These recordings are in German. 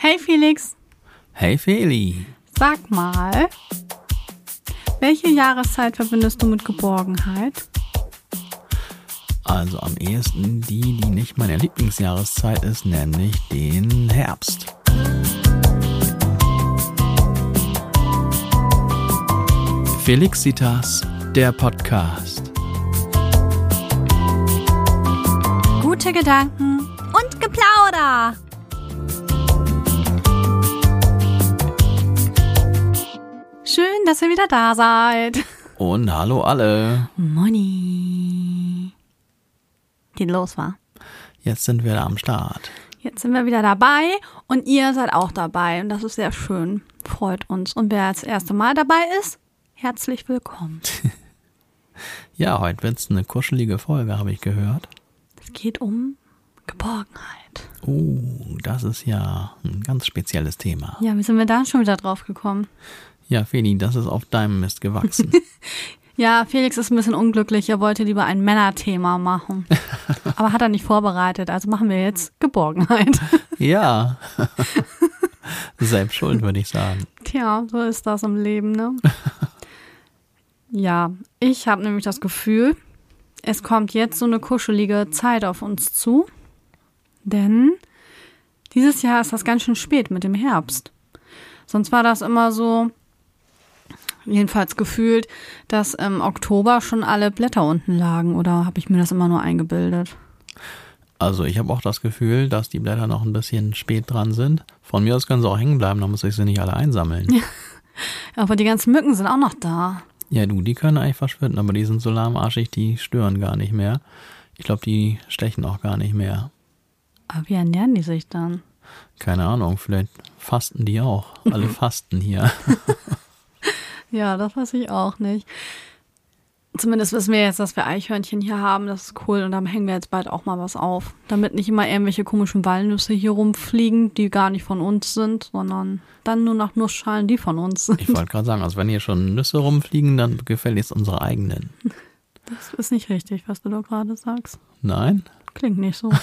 Hey Felix, Hey Feli. sag mal, welche Jahreszeit verbindest du mit Geborgenheit? Also am ehesten die, die nicht meine Lieblingsjahreszeit ist, nämlich den Herbst. Felixitas, der Podcast. Gute Gedanken und Geplauder. Dass ihr wieder da seid. Und hallo alle. Moni. Geht los, war. Jetzt sind wir am Start. Jetzt sind wir wieder dabei und ihr seid auch dabei und das ist sehr schön. Freut uns. Und wer das erste Mal dabei ist, herzlich willkommen. Ja, heute wird's eine kuschelige Folge, habe ich gehört. Es geht um Geborgenheit. Oh, das ist ja ein ganz spezielles Thema. Ja, wie sind wir da schon wieder drauf gekommen? Ja, Feli, das ist auf deinem Mist gewachsen. Ja, Felix ist ein bisschen unglücklich. Er wollte lieber ein Männerthema machen. Aber hat er nicht vorbereitet. Also machen wir jetzt Geborgenheit. ja. Selbst schuld, würde ich sagen. Tja, so ist das im Leben, ne? Ja, ich habe nämlich das Gefühl, es kommt jetzt so eine kuschelige Zeit auf uns zu. Denn dieses Jahr ist das ganz schön spät mit dem Herbst. Sonst war das immer so, jedenfalls gefühlt, dass im Oktober schon alle Blätter unten lagen. Oder habe ich mir das immer nur eingebildet? Also ich habe auch das Gefühl, dass die Blätter noch ein bisschen spät dran sind. Von mir aus können sie auch hängen bleiben, dann muss ich sie nicht alle einsammeln. Ja, Aber die ganzen Mücken sind auch noch da. du, die können eigentlich verschwinden, aber die sind so lahmarschig, die stören gar nicht mehr. Ich glaube, die stechen auch gar nicht mehr. Aber wie ernähren die sich dann? Keine Ahnung, vielleicht fasten die auch. Alle fasten hier. Ja, das weiß ich auch nicht. Zumindest wissen wir jetzt, dass wir Eichhörnchen hier haben. Das ist cool. Und dann hängen wir jetzt bald auch mal was auf. Damit nicht immer irgendwelche komischen Walnüsse hier rumfliegen, die gar nicht von uns sind, sondern dann nur nach Nussschalen, die von uns sind. Ich wollte gerade sagen, also wenn hier schon Nüsse rumfliegen, dann gefälligst unsere eigenen. Das ist nicht richtig, was du da gerade sagst. Nein? Klingt nicht so.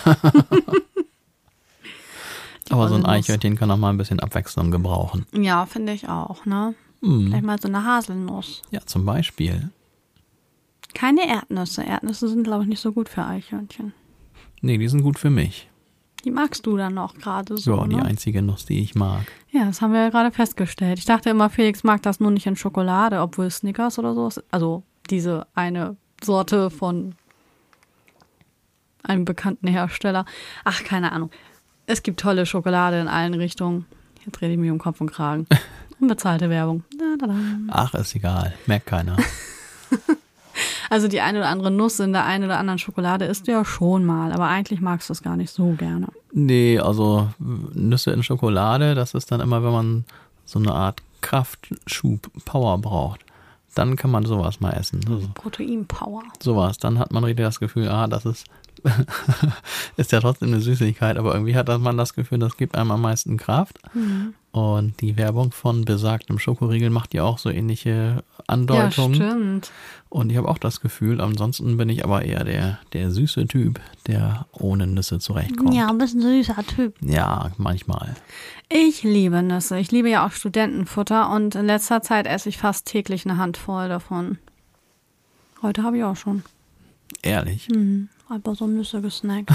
Aber so ein. Eichhörnchen kann auch mal ein bisschen Abwechslung gebrauchen. Ja, finde ich auch, ne? Hm. Vielleicht mal so eine Haselnuss. Ja, zum Beispiel. Keine Erdnüsse. Erdnüsse sind, glaube ich, nicht so gut für Eichhörnchen. Nee, die sind gut für mich. Die magst du dann auch gerade so. Ja, die ne? einzige Nuss, die ich mag. Ja, das haben wir ja gerade festgestellt. Ich dachte immer, Felix mag das nur nicht in Schokolade, obwohl Snickers oder so ist. Also diese eine Sorte von einem bekannten Hersteller. Ach, keine Ahnung. Es gibt tolle Schokolade in allen Richtungen. Jetzt rede ich mich um Kopf und Kragen. Unbezahlte Werbung. Da, da, da. Ach, ist egal. Merkt keiner. Also die eine oder andere Nuss in der einen oder anderen Schokolade isst du ja schon mal, aber eigentlich magst du es gar nicht so gerne. Nee, also Nüsse in Schokolade, das ist dann immer, wenn man so eine Art Kraftschub, Power braucht. Dann kann man sowas mal essen. Also Proteinpower. sowas. Dann hat man richtig das Gefühl, ah, das ist, ist ja trotzdem eine Süßigkeit, aber irgendwie hat man das Gefühl, das gibt einem am meisten Kraft. Und die Werbung von besagtem Schokoriegel macht ja auch so ähnliche Ja, Andeutungen. stimmt. Und ich habe auch das Gefühl, ansonsten bin ich aber eher der, der süße Typ, der ohne Nüsse zurechtkommt. Ja, ein bisschen süßer Typ. Ja, manchmal. Ich liebe Nüsse. Ich liebe ja auch Studentenfutter und in letzter Zeit esse ich fast täglich eine Handvoll davon. Heute habe ich auch schon. Ehrlich. Mhm. Einfach so Nüsse gesnackt.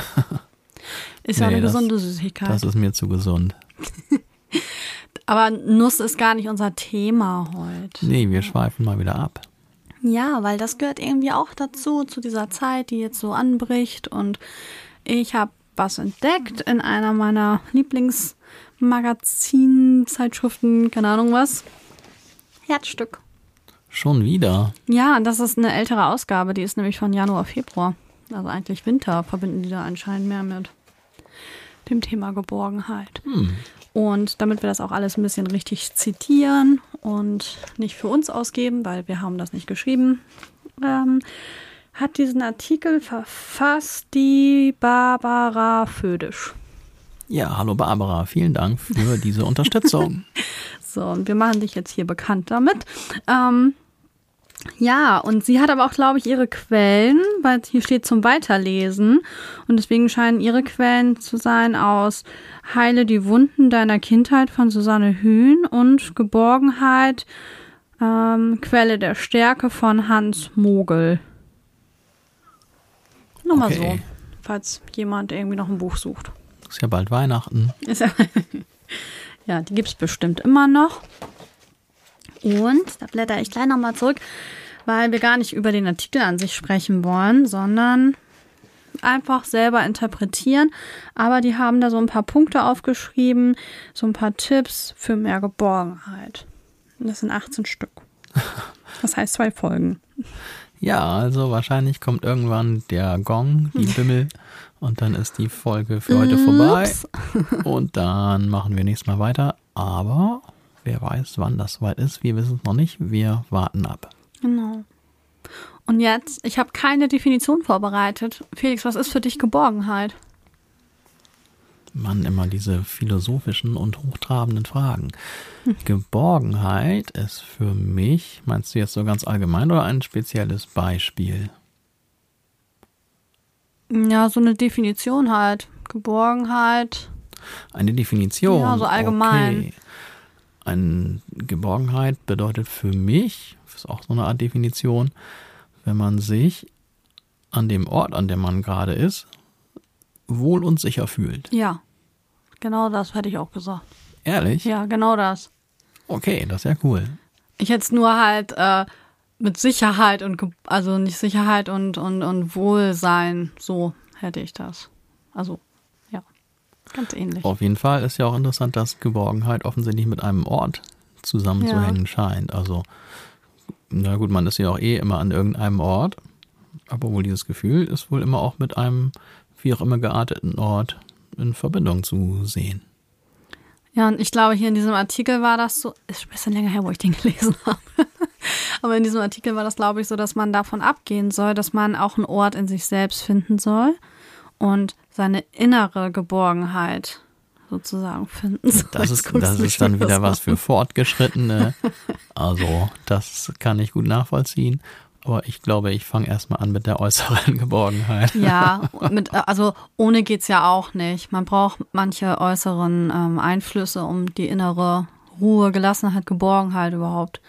Ist ja Nee, eine das- gesunde Süßigkeit. Das ist mir zu gesund. Aber Nuss ist gar nicht unser Thema heute. Nee, wir schweifen mal wieder ab. Ja, weil das gehört irgendwie auch dazu, zu dieser Zeit, die jetzt so anbricht. Und ich habe was entdeckt in einer meiner Lieblingsmagazin-Zeitschriften, keine Ahnung was. Herzstück. Schon wieder. Ja, das ist eine ältere Ausgabe, die ist nämlich von Januar, Februar. Also eigentlich Winter verbinden die da anscheinend mehr mit dem Thema Geborgenheit. Und damit wir das auch alles ein bisschen richtig zitieren und nicht für uns ausgeben, weil wir haben das nicht geschrieben, ähm, hat diesen Artikel verfasst die Barbara Födisch. Ja, hallo Barbara, vielen Dank für diese Unterstützung. So, und wir machen dich jetzt hier bekannt damit. Ähm, Ja, und sie hat aber auch, glaube ich, ihre Quellen, weil hier steht zum Weiterlesen. Und deswegen scheinen ihre Quellen zu sein aus Heile die Wunden deiner Kindheit von Susanne Hühn und Geborgenheit, ähm, Quelle der Stärke von Hans Mogel. Nochmal okay. so, falls jemand irgendwie noch ein Buch sucht. Ist ja bald Weihnachten. Ja die gibt es bestimmt immer noch. Und da blätter ich gleich nochmal zurück, weil wir gar nicht über den Artikel an sich sprechen wollen, sondern einfach selber interpretieren. Aber die haben da so ein paar Punkte aufgeschrieben, so ein paar Tipps für mehr Geborgenheit. Und das sind 18 Stück. Das heißt zwei Folgen. Ja, also wahrscheinlich kommt irgendwann der Gong, die Bimmel, und dann ist die Folge für heute vorbei. Und dann machen wir nächstes Mal weiter. Aber Wer weiß, wann das soweit ist. Wir wissen es noch nicht. Wir warten ab. Genau. Und jetzt, ich habe keine Definition vorbereitet. Felix, was ist für dich Geborgenheit? Mann, immer diese philosophischen und hochtrabenden Fragen. Hm. Geborgenheit ist für mich, meinst du jetzt so ganz allgemein oder ein spezielles Beispiel? Ja, so eine Definition halt. Geborgenheit. Eine Definition. Ja, so allgemein. Okay. Eine Geborgenheit bedeutet für mich, das ist auch so eine Art Definition, wenn man sich an dem Ort, an dem man gerade ist, wohl und sicher fühlt. Ja, genau das hätte ich auch gesagt. Ehrlich? Ja, genau das. Okay, das ist ja cool. Ich hätte es nur halt äh, mit Sicherheit und, also nicht Sicherheit und, und, und Wohlsein, so hätte ich das. Also Ganz ähnlich. Auf jeden Fall ist ja auch interessant, dass Geborgenheit offensichtlich mit einem Ort zusammenzuhängen ja. scheint. Also, na gut, man ist ja auch eh immer an irgendeinem Ort, aber wohl dieses Gefühl ist wohl immer auch mit einem, wie auch immer gearteten Ort in Verbindung zu sehen. Ja, und ich glaube, hier in diesem Artikel war das so, ist ein bisschen länger her, wo ich den gelesen habe. Aber in diesem Artikel war das, glaube ich, so, dass man davon abgehen soll, dass man auch einen Ort in sich selbst finden soll. Und seine innere Geborgenheit sozusagen finden soll. Das ist, das ist dann wieder was für Fortgeschrittene. Also, das kann ich gut nachvollziehen. Aber ich glaube, ich fange erstmal an mit der äußeren Geborgenheit. Ja, mit, also ohne geht es ja auch nicht. Man braucht manche äußeren ähm, Einflüsse, um die innere Ruhe, Gelassenheit, Geborgenheit überhaupt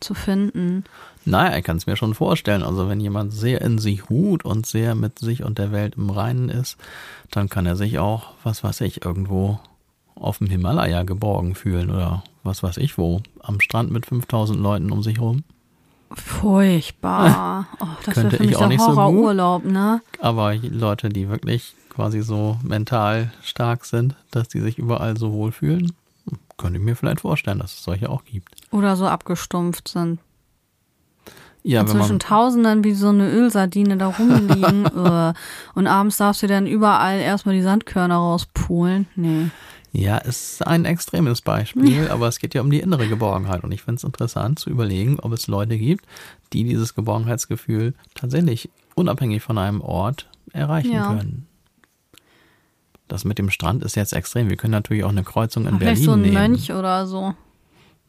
zu finden. Naja, ich kann es mir schon vorstellen. Also wenn jemand sehr in sich ruht und sehr mit sich und der Welt im Reinen ist, dann kann er sich auch, was weiß ich, irgendwo auf dem Himalaya geborgen fühlen oder was weiß ich wo, am Strand mit 5000 Leuten um sich rum. Furchtbar. Oh, das Könnte für mich ich auch nicht so gut. Urlaub, ne? Aber Leute, die wirklich quasi so mental stark sind, dass die sich überall so wohlfühlen, könnte ich mir vielleicht vorstellen, dass es solche auch gibt. Oder so abgestumpft sind. Ja, und zwischen Tausenden wie so eine Ölsardine da rumliegen. Und abends darfst du dann überall erstmal die Sandkörner rauspulen. Nee. Ja, ist ein extremes Beispiel, ja. aber es geht ja um die innere Geborgenheit. Und ich finde es interessant zu überlegen, ob es Leute gibt, die dieses Geborgenheitsgefühl tatsächlich unabhängig von einem Ort erreichen ja. können. Das mit dem Strand ist jetzt extrem. Wir können natürlich auch eine Kreuzung in Ach, Berlin nehmen. Vielleicht so ein Mönch oder so.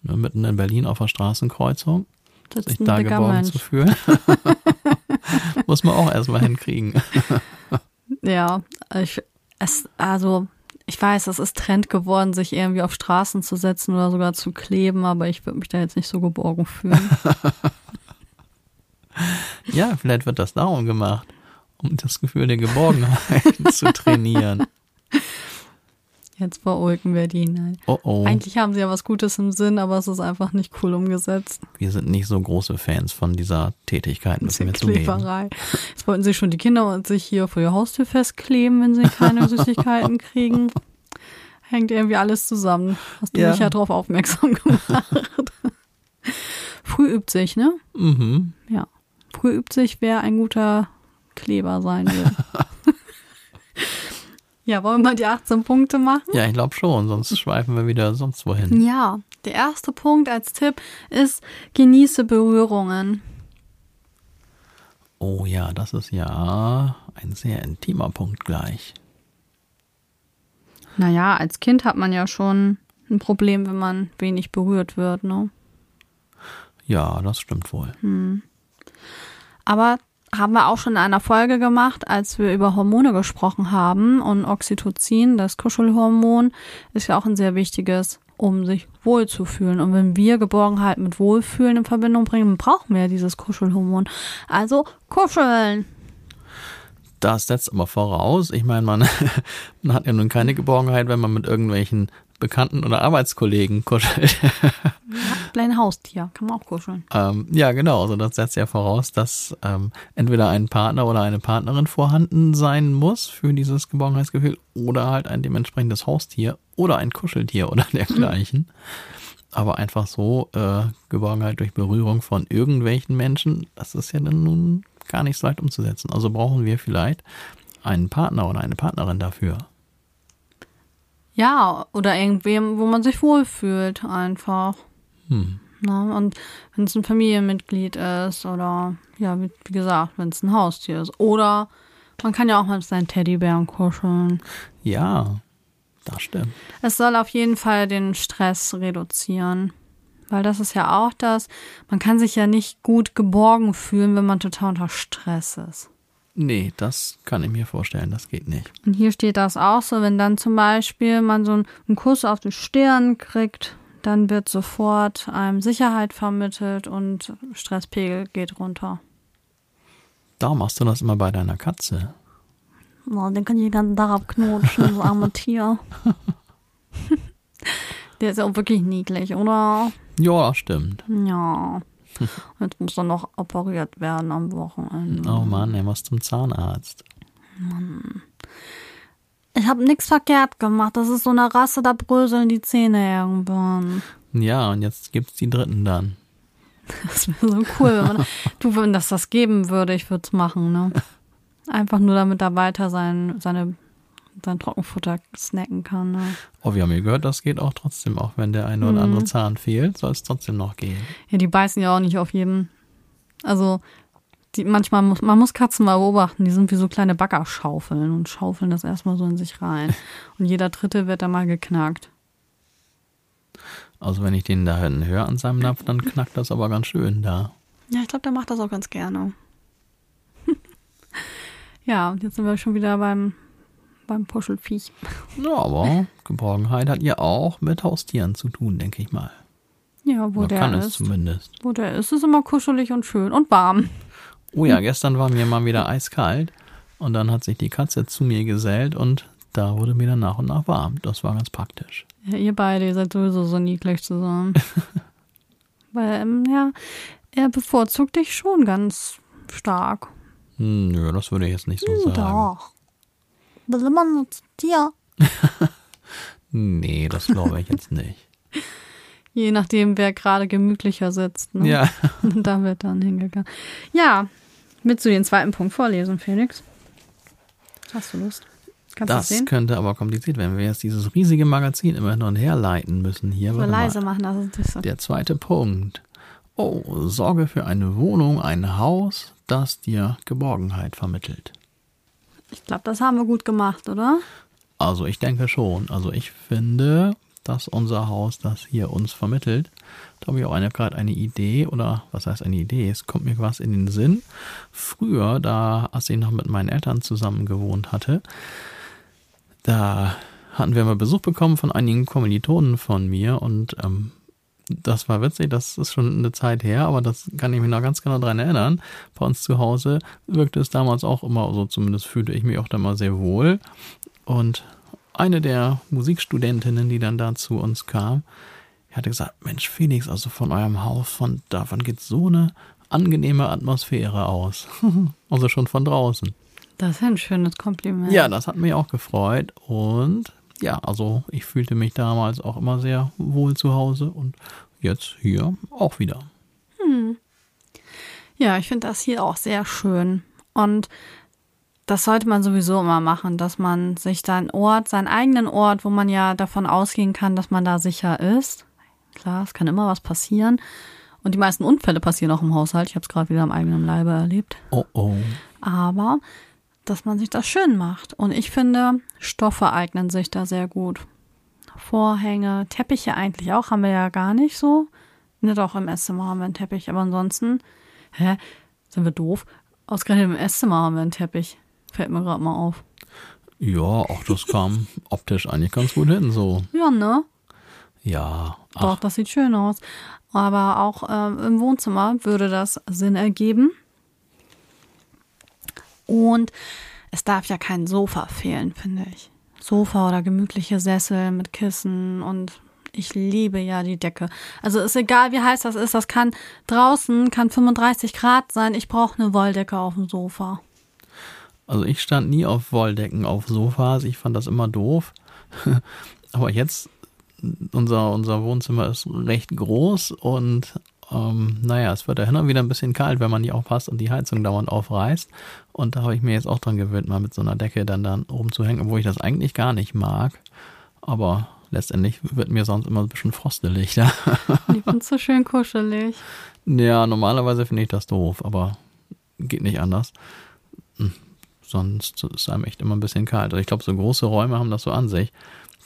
Ne, mitten in Berlin auf der Straßenkreuzung sich da geborgen Mensch. zu fühlen. Muss man auch erstmal hinkriegen. ja, ich, es, also ich weiß, es ist Trend geworden, sich irgendwie auf Straßen zu setzen oder sogar zu kleben, aber ich würde mich da jetzt nicht so geborgen fühlen. ja, vielleicht wird das darum gemacht, um das Gefühl der Geborgenheit zu trainieren. Jetzt verulken wir die hinein. Oh oh. Eigentlich haben sie ja was Gutes im Sinn, aber es ist einfach nicht cool umgesetzt. Wir sind nicht so große Fans von dieser Tätigkeit, müssen wir Kleberei. Jetzt wollten sie schon die Kinder und sich hier vor ihr Haustür festkleben, wenn sie keine Süßigkeiten kriegen. Hängt irgendwie alles zusammen. Hast du ja. mich ja drauf aufmerksam gemacht. Früh übt sich, ne? Mhm. Ja. Früh übt sich, wer ein guter Kleber sein will. Ja, wollen wir mal die 18 Punkte machen? Ja, ich glaube schon, sonst schweifen wir wieder sonst wohin. Ja, der erste Punkt als Tipp ist, genieße Berührungen. Oh ja, das ist ja ein sehr intimer Punkt gleich. Naja, als Kind hat man ja schon ein Problem, wenn man wenig berührt wird, ne? Ja, das stimmt wohl. Hm. Aber haben wir auch schon in einer Folge gemacht, als wir über Hormone gesprochen haben. Und Oxytocin, das Kuschelhormon, ist ja auch ein sehr wichtiges, um sich wohlzufühlen. Und wenn wir Geborgenheit mit Wohlfühlen in Verbindung bringen, brauchen wir ja dieses Kuschelhormon. Also kuscheln. Das setzt aber voraus, ich meine, man, man hat ja nun keine Geborgenheit, wenn man mit irgendwelchen Bekannten oder Arbeitskollegen kuschelt. Ja, ein Haustier, kann man auch kuscheln. ähm, ja, genau. Also das setzt ja voraus, dass ähm, entweder ein Partner oder eine Partnerin vorhanden sein muss für dieses Geborgenheitsgefühl oder halt ein dementsprechendes Haustier oder ein Kuscheltier oder dergleichen. Mhm. Aber einfach so äh, Geborgenheit durch Berührung von irgendwelchen Menschen, das ist ja dann nun gar nicht so leicht umzusetzen. Also brauchen wir vielleicht einen Partner oder eine Partnerin dafür. Ja, oder irgendwem, wo man sich wohlfühlt, einfach. Hm. Na, und wenn es ein Familienmitglied ist oder, ja, wie, wie gesagt, wenn es ein Haustier ist. Oder man kann ja auch mal mit seinen Teddybären kuscheln. Ja, das stimmt. Es soll auf jeden Fall den Stress reduzieren. Weil das ist ja auch das, man kann sich ja nicht gut geborgen fühlen, wenn man total unter Stress ist. Nee, das kann ich mir vorstellen, das geht nicht. Und hier steht das auch so, wenn dann zum Beispiel man so einen Kuss auf die Stirn kriegt, dann wird sofort einem Sicherheit vermittelt und Stresspegel geht runter. Da machst du das immer bei deiner Katze. Oh, den kann ich den ganzen Tag abknutschen, so arme Tier. Der ist ja auch wirklich niedlich, oder? Ja, stimmt. Ja. Jetzt muss er noch operiert werden am Wochenende. Oh Mann, er muss zum Zahnarzt. Mann. Ich habe nichts verkehrt gemacht. Das ist so eine Rasse, da bröseln die Zähne irgendwann. Ja, und jetzt gibt's die dritten dann. Das wäre so cool, wenn man, du, wenn das das geben würde, ich würde es machen, ne? Einfach nur, damit er weiter sein, seine sein Trockenfutter snacken kann. Ne? Oh, wir haben ja gehört, das geht auch trotzdem, auch wenn der eine oder andere mhm. Zahn fehlt, soll es trotzdem noch gehen. Ja, die beißen ja auch nicht auf jeden. Also die, manchmal muss man muss Katzen mal beobachten, die sind wie so kleine Baggerschaufeln und schaufeln das erstmal so in sich rein. Und jeder dritte wird da mal geknackt. Also wenn ich den da hinten höre an seinem Napf, dann knackt das aber ganz schön da. Ja, ich glaube, der macht das auch ganz gerne. ja, und jetzt sind wir schon wieder beim beim Puschelfiech. Ja, aber Geborgenheit hat ja auch mit Haustieren zu tun, denke ich mal. Ja, wo Oder der kann ist. es zumindest. Wo der ist, ist immer kuschelig und schön und warm. Oh ja, gestern war mir mal wieder eiskalt und dann hat sich die Katze zu mir gesellt und da wurde mir dann nach und nach warm. Das war ganz praktisch. Ja, ihr beide, ihr seid sowieso so niedlich zusammen. Weil, ähm, ja, er bevorzugt dich schon ganz stark. Hm, nö, das würde ich jetzt nicht so sagen. Doch will immer nur zu dir. nee, das glaube ich jetzt nicht. Je nachdem, wer gerade gemütlicher sitzt. Ne? Ja. da wird dann hingegangen. Ja, willst du den zweiten Punkt vorlesen, Felix? Hast du Lust? Kannst das sehen? könnte aber kompliziert werden, wenn wir jetzt dieses riesige Magazin immer hin und her leiten müssen. Hier so leise machen, das ist das so. Der zweite Punkt. Oh, sorge für eine Wohnung, ein Haus, das dir Geborgenheit vermittelt. Ich glaube, das haben wir gut gemacht, oder? Also ich denke schon. Also ich finde, dass unser Haus das hier uns vermittelt. Da habe ich auch gerade eine Idee oder was heißt eine Idee? Es kommt mir was in den Sinn. Früher, da als ich noch mit meinen Eltern zusammen gewohnt hatte, da hatten wir mal Besuch bekommen von einigen Kommilitonen von mir und ähm, das war witzig, das ist schon eine Zeit her, aber das kann ich mich noch ganz genau daran erinnern. Bei uns zu Hause wirkte es damals auch immer so, zumindest fühlte ich mich auch da mal sehr wohl. Und eine der Musikstudentinnen, die dann da zu uns kam, hatte gesagt, Mensch Felix, also von eurem Haus, von davon geht so eine angenehme Atmosphäre aus. also schon von draußen. Das ist ein schönes Kompliment. Ja, das hat mich auch gefreut und ja, also ich fühlte mich damals auch immer sehr wohl zu Hause und jetzt hier auch wieder. Hm. Ja, ich finde das hier auch sehr schön. Und das sollte man sowieso immer machen, dass man sich seinen Ort, seinen eigenen Ort, wo man ja davon ausgehen kann, dass man da sicher ist. Klar, es kann immer was passieren. Und die meisten Unfälle passieren auch im Haushalt. Ich habe es gerade wieder am eigenen Leibe erlebt. Oh oh. Aber dass man sich das schön macht. Und ich finde, Stoffe eignen sich da sehr gut. Vorhänge, Teppiche eigentlich auch, haben wir ja gar nicht so. Nicht auch im Esszimmer haben wir einen Teppich, aber ansonsten, hä? Sind wir doof? Ausgerechnet im Esszimmer haben wir einen Teppich. Fällt mir gerade mal auf. Ja, auch das kam optisch eigentlich ganz gut hin, so. Ja, ne? Ja. Ach, Doch, das sieht schön aus. Aber auch ähm, im Wohnzimmer würde das Sinn ergeben. Und es darf ja kein Sofa fehlen, finde ich. Sofa oder gemütliche Sessel mit Kissen und ich liebe ja die Decke. Also ist egal, wie heiß das ist. Das kann draußen, kann 35 Grad sein. Ich brauche eine Wolldecke auf dem Sofa. Also ich stand nie auf Wolldecken auf Sofas. Ich fand das immer doof. Aber jetzt, unser, unser Wohnzimmer ist recht groß und ähm, naja, es wird ja hin und wieder ein bisschen kalt, wenn man nicht aufpasst und die Heizung dauernd aufreißt. Und da habe ich mir jetzt auch dran gewöhnt, mal mit so einer Decke dann, dann rumzuhängen, obwohl ich das eigentlich gar nicht mag. Aber letztendlich wird mir sonst immer ein bisschen frostelig. Ja, Ich bin so schön kuschelig. ja normalerweise finde ich das doof, aber geht nicht anders. Hm, Sonst ist einem echt immer ein bisschen kalt. Also ich glaube, so große Räume haben das so an sich,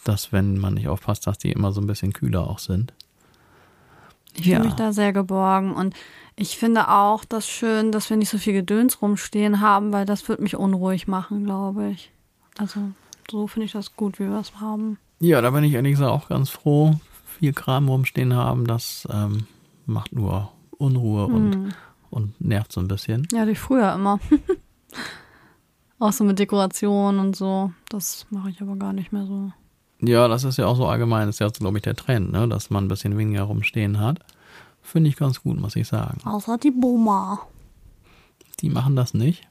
dass wenn man nicht aufpasst, dass die immer so ein bisschen kühler auch sind. Ich fühle mich da sehr geborgen und ich finde auch das schön, dass wir nicht so viel Gedöns rumstehen haben, weil das wird mich unruhig machen, glaube ich. Also so finde ich das gut, wie wir es haben. Ja, da bin ich ehrlich gesagt auch ganz froh. Viel Kram rumstehen haben, das ähm, macht nur Unruhe und, und nervt so ein bisschen. Ja, wie früher immer. auch so mit Dekoration und so. Das mache ich aber gar nicht mehr so. Ja, das ist ja auch so allgemein, das ist ja, glaube ich, der Trend, ne? dass man ein bisschen weniger rumstehen hat. Finde ich ganz gut, muss ich sagen. Außer die Boma. Die machen das nicht.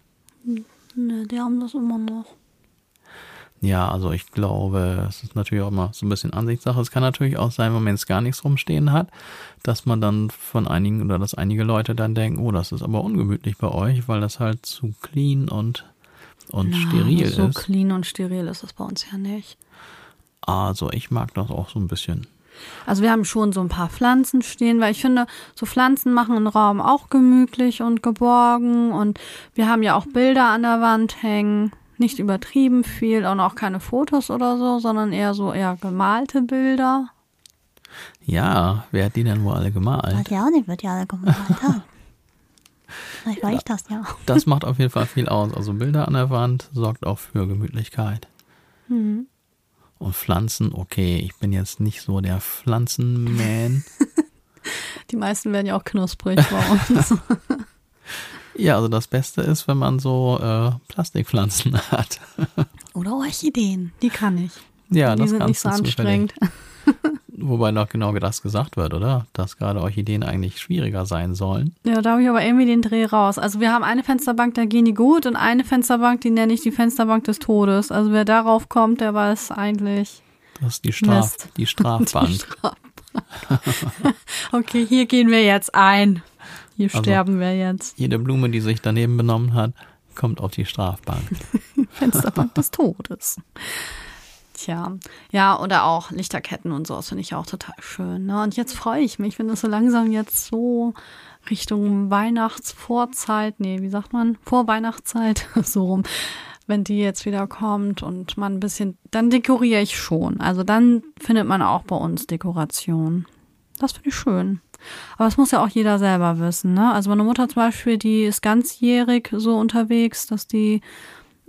Ne, die haben das immer noch. Ja, also ich glaube, es ist natürlich auch immer so ein bisschen Ansichtssache. Es kann natürlich auch sein, wenn man jetzt gar nichts rumstehen hat, dass man dann von einigen oder dass einige Leute dann denken, oh, das ist aber ungemütlich bei euch, weil das halt zu clean und, und steril so ist. clean und steril ist das bei uns ja nicht. Also ich mag das auch so ein bisschen. Also wir haben schon so ein paar Pflanzen stehen, weil ich finde, so Pflanzen machen einen Raum auch gemütlich und geborgen. Und wir haben ja auch Bilder an der Wand hängen. Nicht übertrieben viel und auch keine Fotos oder so, sondern eher so eher gemalte Bilder. Ja, wer hat die denn wohl alle gemalt? Ja, die wird ja alle gemalt haben. Vielleicht war ich das ja. Das macht auf jeden Fall viel aus. Also Bilder an der Wand sorgt auch für Gemütlichkeit. Mhm. Und Pflanzen, okay, ich bin jetzt nicht so der Pflanzenman. Die meisten werden ja auch knusprig bei uns. ja, also das Beste ist, wenn man so äh, Plastikpflanzen hat. oder Orchideen, die kann ich. Ja, die das sind nicht so anstrengend. Wobei noch genau das gesagt wird, oder? Dass gerade Orchideen eigentlich schwieriger sein sollen. Ja, da habe ich aber irgendwie den Dreh raus. Also wir haben eine Fensterbank, da gehen die gut und eine Fensterbank, die nenne ich die Fensterbank des Todes. Also wer darauf kommt, der weiß eigentlich Das ist die, Straf Mist. die Strafbank. die Strafbank. okay, hier gehen wir jetzt ein. Hier Also- sterben wir jetzt. Jede Blume, die sich daneben benommen hat, kommt auf die Strafbank. Fensterbank des Todes. Tja, ja, oder auch Lichterketten und sowas finde ich auch total schön. Ne? Und jetzt freue ich mich, wenn es so langsam jetzt so Richtung Weihnachtsvorzeit, nee, wie sagt man, Vorweihnachtszeit, so rum, wenn die jetzt wieder kommt und man ein bisschen, dann dekoriere ich schon. Also dann findet man auch bei uns Dekoration. Das finde ich schön. Aber das muss ja auch jeder selber wissen, ne? Also meine Mutter zum Beispiel, die ist ganzjährig so unterwegs, dass die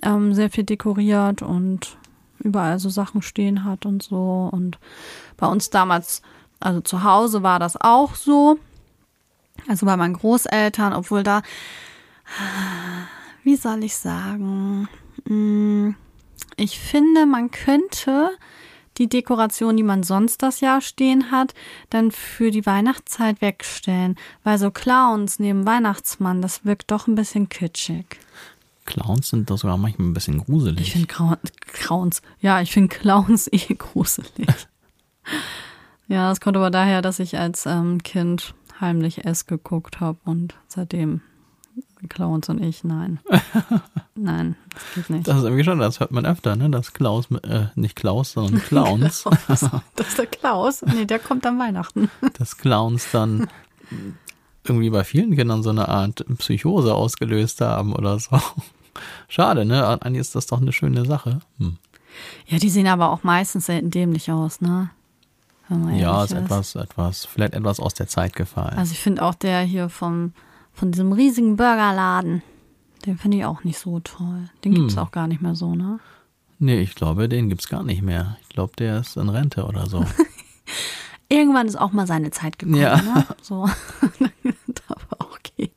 ähm, sehr viel dekoriert und überall so Sachen stehen hat und so. Und bei uns damals, also zu Hause war das auch so. Also bei meinen Großeltern, obwohl da, wie soll ich sagen, Mm, ich finde, man könnte die Dekoration, die man sonst das Jahr stehen hat, dann für die Weihnachtszeit wegstellen. Weil so Clowns neben Weihnachtsmann, das wirkt doch ein bisschen kitschig. Clowns sind doch sogar manchmal ein bisschen gruselig. Ich finde Clowns, ja, ich finde Clowns eh gruselig. ja, das kommt aber daher, dass ich als ähm, Kind heimlich S geguckt habe und seitdem Clowns und ich, nein. nein, das geht nicht. Das ist irgendwie schon, das hört man öfter, ne? Dass Klaus, äh, nicht Klaus, sondern Clowns, Das ist der Klaus? Nee, der kommt an Weihnachten. dass Clowns dann irgendwie bei vielen Kindern so eine Art Psychose ausgelöst haben oder so. Schade, ne? Eigentlich ist das doch eine schöne Sache. Hm. Ja, die sehen aber auch meistens selten dämlich aus, ne? Ja, ehrlich ist etwas, etwas, vielleicht etwas aus der Zeit gefallen. Also ich finde auch der hier vom von diesem riesigen Burgerladen. Den finde ich auch nicht so toll. Den gibt's Hm. auch gar nicht mehr so, ne? Nee, ich glaube, den gibt's gar nicht mehr. Ich glaube, der ist in Rente oder so. Irgendwann ist auch mal seine Zeit gekommen, Ja. ne? So. da war auch okay.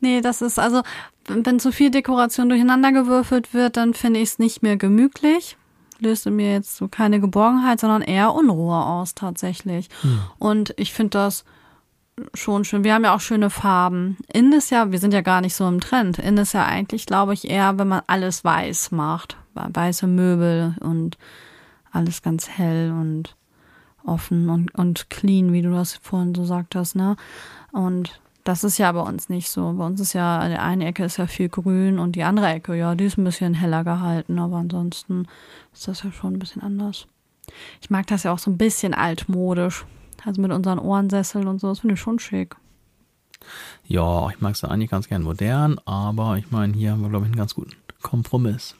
Nee, das ist also, wenn zu viel Dekoration durcheinander gewürfelt wird, dann finde ich es nicht mehr gemütlich. Löste mir jetzt so keine Geborgenheit, sondern eher Unruhe aus tatsächlich. Und ich finde das schon schön. Wir haben ja auch schöne Farben. Innen ist ja, wir sind ja gar nicht so im Trend. Innen ist ja eigentlich, glaube ich, eher, wenn man alles weiß macht. Weiße Möbel und alles ganz hell und offen und, und clean, wie du das vorhin so sagtest, ne? Und das ist ja bei uns nicht so. Bei uns ist ja, die eine Ecke ist ja viel grün und die andere Ecke, ja, die ist ein bisschen heller gehalten, aber ansonsten ist das ja schon ein bisschen anders. Ich mag das ja auch so ein bisschen altmodisch. Also mit unseren Ohrensesseln und so, das finde ich schon schick. ja, ich mag es eigentlich ganz gern modern, aber ich meine, hier haben wir, glaube ich, einen ganz guten Kompromiss.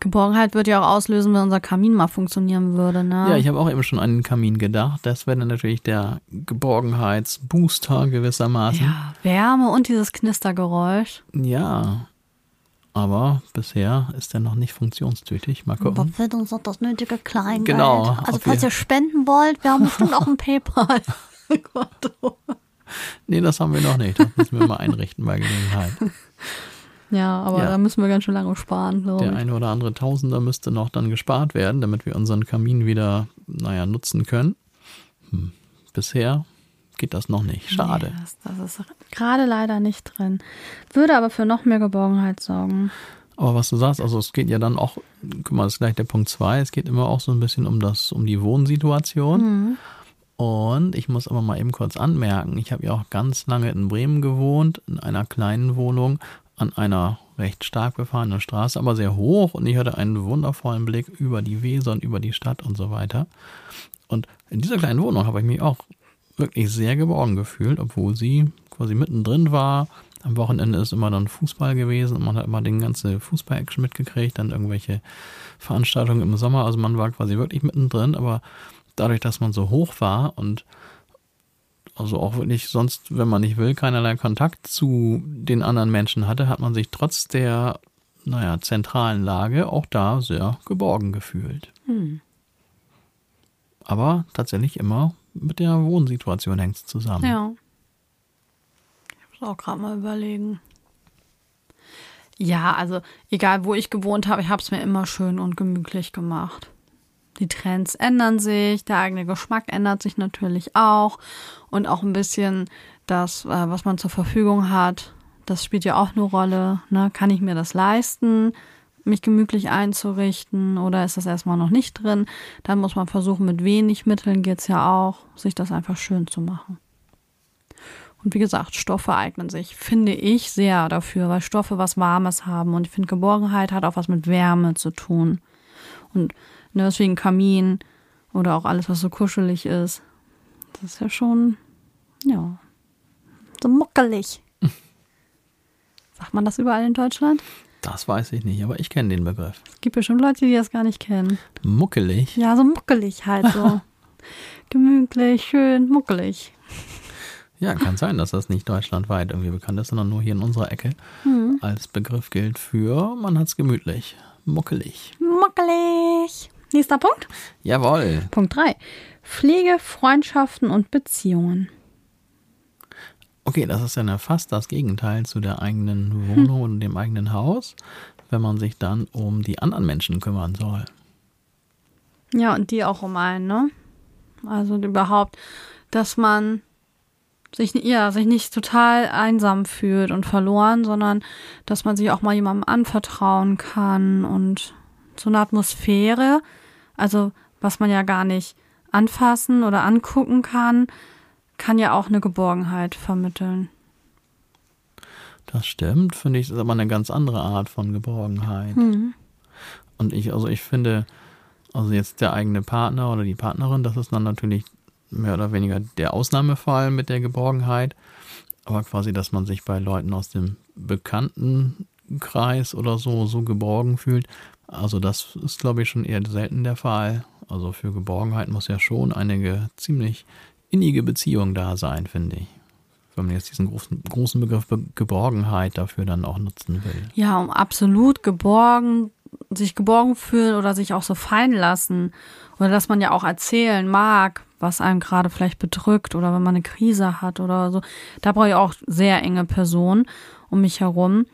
Geborgenheit würde ja auch auslösen, wenn unser Kamin mal funktionieren würde, ne? Ja, ich habe auch eben schon an den Kamin gedacht. Das wäre dann natürlich der Geborgenheitsbooster gewissermaßen. ja, Wärme und dieses Knistergeräusch. Ja. Aber bisher ist er noch nicht funktionstüchtig. Mal gucken. fehlt uns noch das nötige Kleingeld. Genau, Also falls ihr spenden wollt, wir haben bestimmt auch ein PayPal. Nee, das haben wir noch nicht. Das müssen wir mal einrichten bei Gelegenheit. Ja, aber Ja. da müssen wir ganz schön lange sparen, glaube Der ich. eine oder andere Tausender müsste noch dann gespart werden, damit wir unseren Kamin wieder, naja, nutzen können. Hm. Bisher geht das noch nicht. Schade. Nee, das, das ist gerade leider nicht drin. Würde aber für noch mehr Geborgenheit sorgen. Aber was du sagst, also es geht ja dann auch, guck mal, das ist gleich der Punkt zwei. es geht immer auch so ein bisschen um das, um die Wohnsituation. Und ich muss aber mal eben kurz anmerken, ich habe ja auch ganz lange in Bremen gewohnt, in einer kleinen Wohnung, an einer recht stark befahrenen Straße, aber sehr hoch und ich hatte einen wundervollen Blick über die Weser und über die Stadt und so weiter. Und in dieser kleinen Wohnung habe ich mich auch wirklich sehr geborgen gefühlt, obwohl sie quasi mittendrin war. Am Wochenende ist immer dann Fußball gewesen und man hat immer den ganzen Fußball-Action mitgekriegt, dann irgendwelche Veranstaltungen im Sommer. Also man war quasi wirklich mittendrin, aber dadurch, dass man so hoch war und also auch wirklich sonst, wenn man nicht will, keinerlei Kontakt zu den anderen Menschen hatte, hat man sich trotz der, naja, zentralen Lage auch da sehr geborgen gefühlt. Aber tatsächlich immer mit der Wohnsituation hängt es zusammen. Ja. Ich muss auch gerade mal überlegen. Ja, also egal wo ich gewohnt habe, ich habe es mir immer schön und gemütlich gemacht. Die Trends ändern sich, der eigene Geschmack ändert sich natürlich auch und auch ein bisschen das, äh, was man zur Verfügung hat, das spielt ja auch eine Rolle. Ne? Kann ich mir das leisten, mich gemütlich einzurichten oder ist das erstmal noch nicht drin? Dann muss man versuchen, mit wenig Mitteln geht's ja auch, sich das einfach schön zu machen. Und wie gesagt, Stoffe eignen sich, finde ich, sehr dafür, weil Stoffe was Warmes haben. Und ich finde, Geborgenheit hat auch was mit Wärme zu tun. Und ne, deswegen Kamin oder auch alles, was so kuschelig ist. Das ist ja schon, ja, So muckelig. sagt man das überall in Deutschland? Das weiß ich nicht, aber ich kenne den Begriff. Es gibt bestimmt Leute, die das gar nicht kennen. Muckelig. Ja, so muckelig halt so. Gemütlich, schön, muckelig. Ja, kann sein, dass das nicht deutschlandweit irgendwie bekannt ist, sondern nur hier in unserer Ecke als Begriff gilt für, man hat's gemütlich. Muckelig. Muckelig. Nächster Punkt. Jawohl. Punkt 3. Pflege, Freundschaften und Beziehungen. Okay, das ist ja fast das Gegenteil zu der eigenen Wohnung und dem eigenen Haus, wenn man sich dann um die anderen Menschen kümmern soll. Ja, und die auch um einen, ne? Also überhaupt, dass man sich, ja, sich nicht total einsam fühlt und verloren, sondern dass man sich auch mal jemandem anvertrauen kann und so eine Atmosphäre, also was man ja gar nicht anfassen oder angucken kann, kann ja auch eine Geborgenheit vermitteln. Das stimmt, finde ich, ist aber eine ganz andere Art von Geborgenheit. Und ich, also ich finde, also jetzt der eigene Partner oder die Partnerin, das ist dann natürlich mehr oder weniger der Ausnahmefall mit der Geborgenheit. Aber quasi, dass man sich bei Leuten aus dem Bekanntenkreis oder so so geborgen fühlt, also das ist, glaube ich, schon eher selten der Fall. Also für Geborgenheit muss ja schon eine ziemlich innige Beziehung da sein, finde ich. wenn man jetzt diesen großen, großen Begriff Be Geborgenheit dafür dann auch nutzen will. Ja, um absolut geborgen, sich geborgen fühlen oder sich auch so fallen lassen. Oder dass man ja auch erzählen mag, was einem gerade vielleicht bedrückt oder wenn man eine Krise hat oder so. Da brauche ich auch sehr enge Personen um mich herum.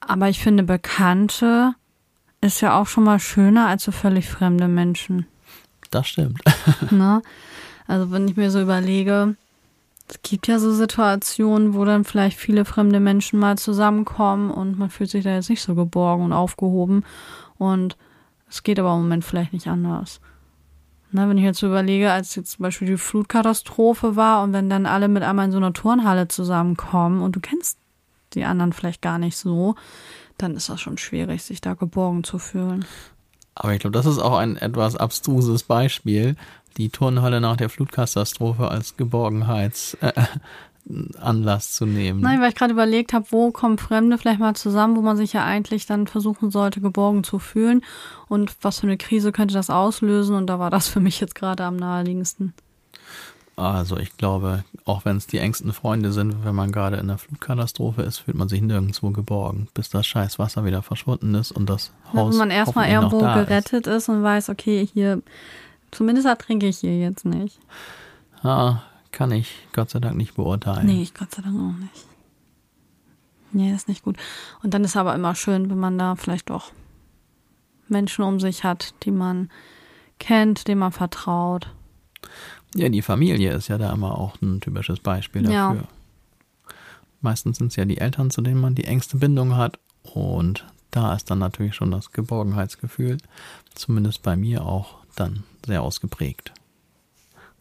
Aber ich finde, Bekannte ist ja auch schon mal schöner als so völlig fremde Menschen. Das stimmt. Ne? Also wenn ich mir so überlege, es gibt ja so Situationen, wo dann vielleicht viele fremde Menschen mal zusammenkommen und man fühlt sich da jetzt nicht so geborgen und aufgehoben. Und es geht aber im Moment vielleicht nicht anders. Ne, wenn ich jetzt so überlege, als jetzt zum Beispiel die Flutkatastrophe war und wenn dann alle mit einmal in so einer Turnhalle zusammenkommen und du kennst die anderen vielleicht gar nicht so, dann ist das schon schwierig, sich da geborgen zu fühlen. Aber ich glaube, das ist auch ein etwas abstruses Beispiel. Die Turnhalle nach der Flutkatastrophe als Geborgenheitsanlass zu nehmen. Nein, weil ich gerade überlegt habe, wo kommen Fremde vielleicht mal zusammen, wo man sich ja eigentlich dann versuchen sollte, geborgen zu fühlen und was für eine Krise könnte das auslösen und da war das für mich jetzt gerade am naheliegendsten. Also ich glaube, auch wenn es die engsten Freunde sind, wenn man gerade in der Flutkatastrophe ist, fühlt man sich nirgendwo geborgen, bis das scheiß Wasser wieder verschwunden ist und das Haus Wenn man erstmal irgendwo gerettet ist. und weiß, okay, hier, zumindest ertrinke ich hier jetzt nicht. Ist. Ah, kann ich Gott sei Dank nicht beurteilen. Nee, ich Gott sei Dank auch nicht. Nee, ist nicht gut. Und dann ist aber immer schön, wenn man da vielleicht doch Menschen um sich hat, die man kennt, denen man vertraut. Ja, die Familie ist ja da immer auch ein typisches Beispiel dafür. Ja. Meistens sind es ja die Eltern, zu denen man die engste Bindung hat. Und da ist dann natürlich schon das Geborgenheitsgefühl, zumindest bei mir auch dann sehr ausgeprägt.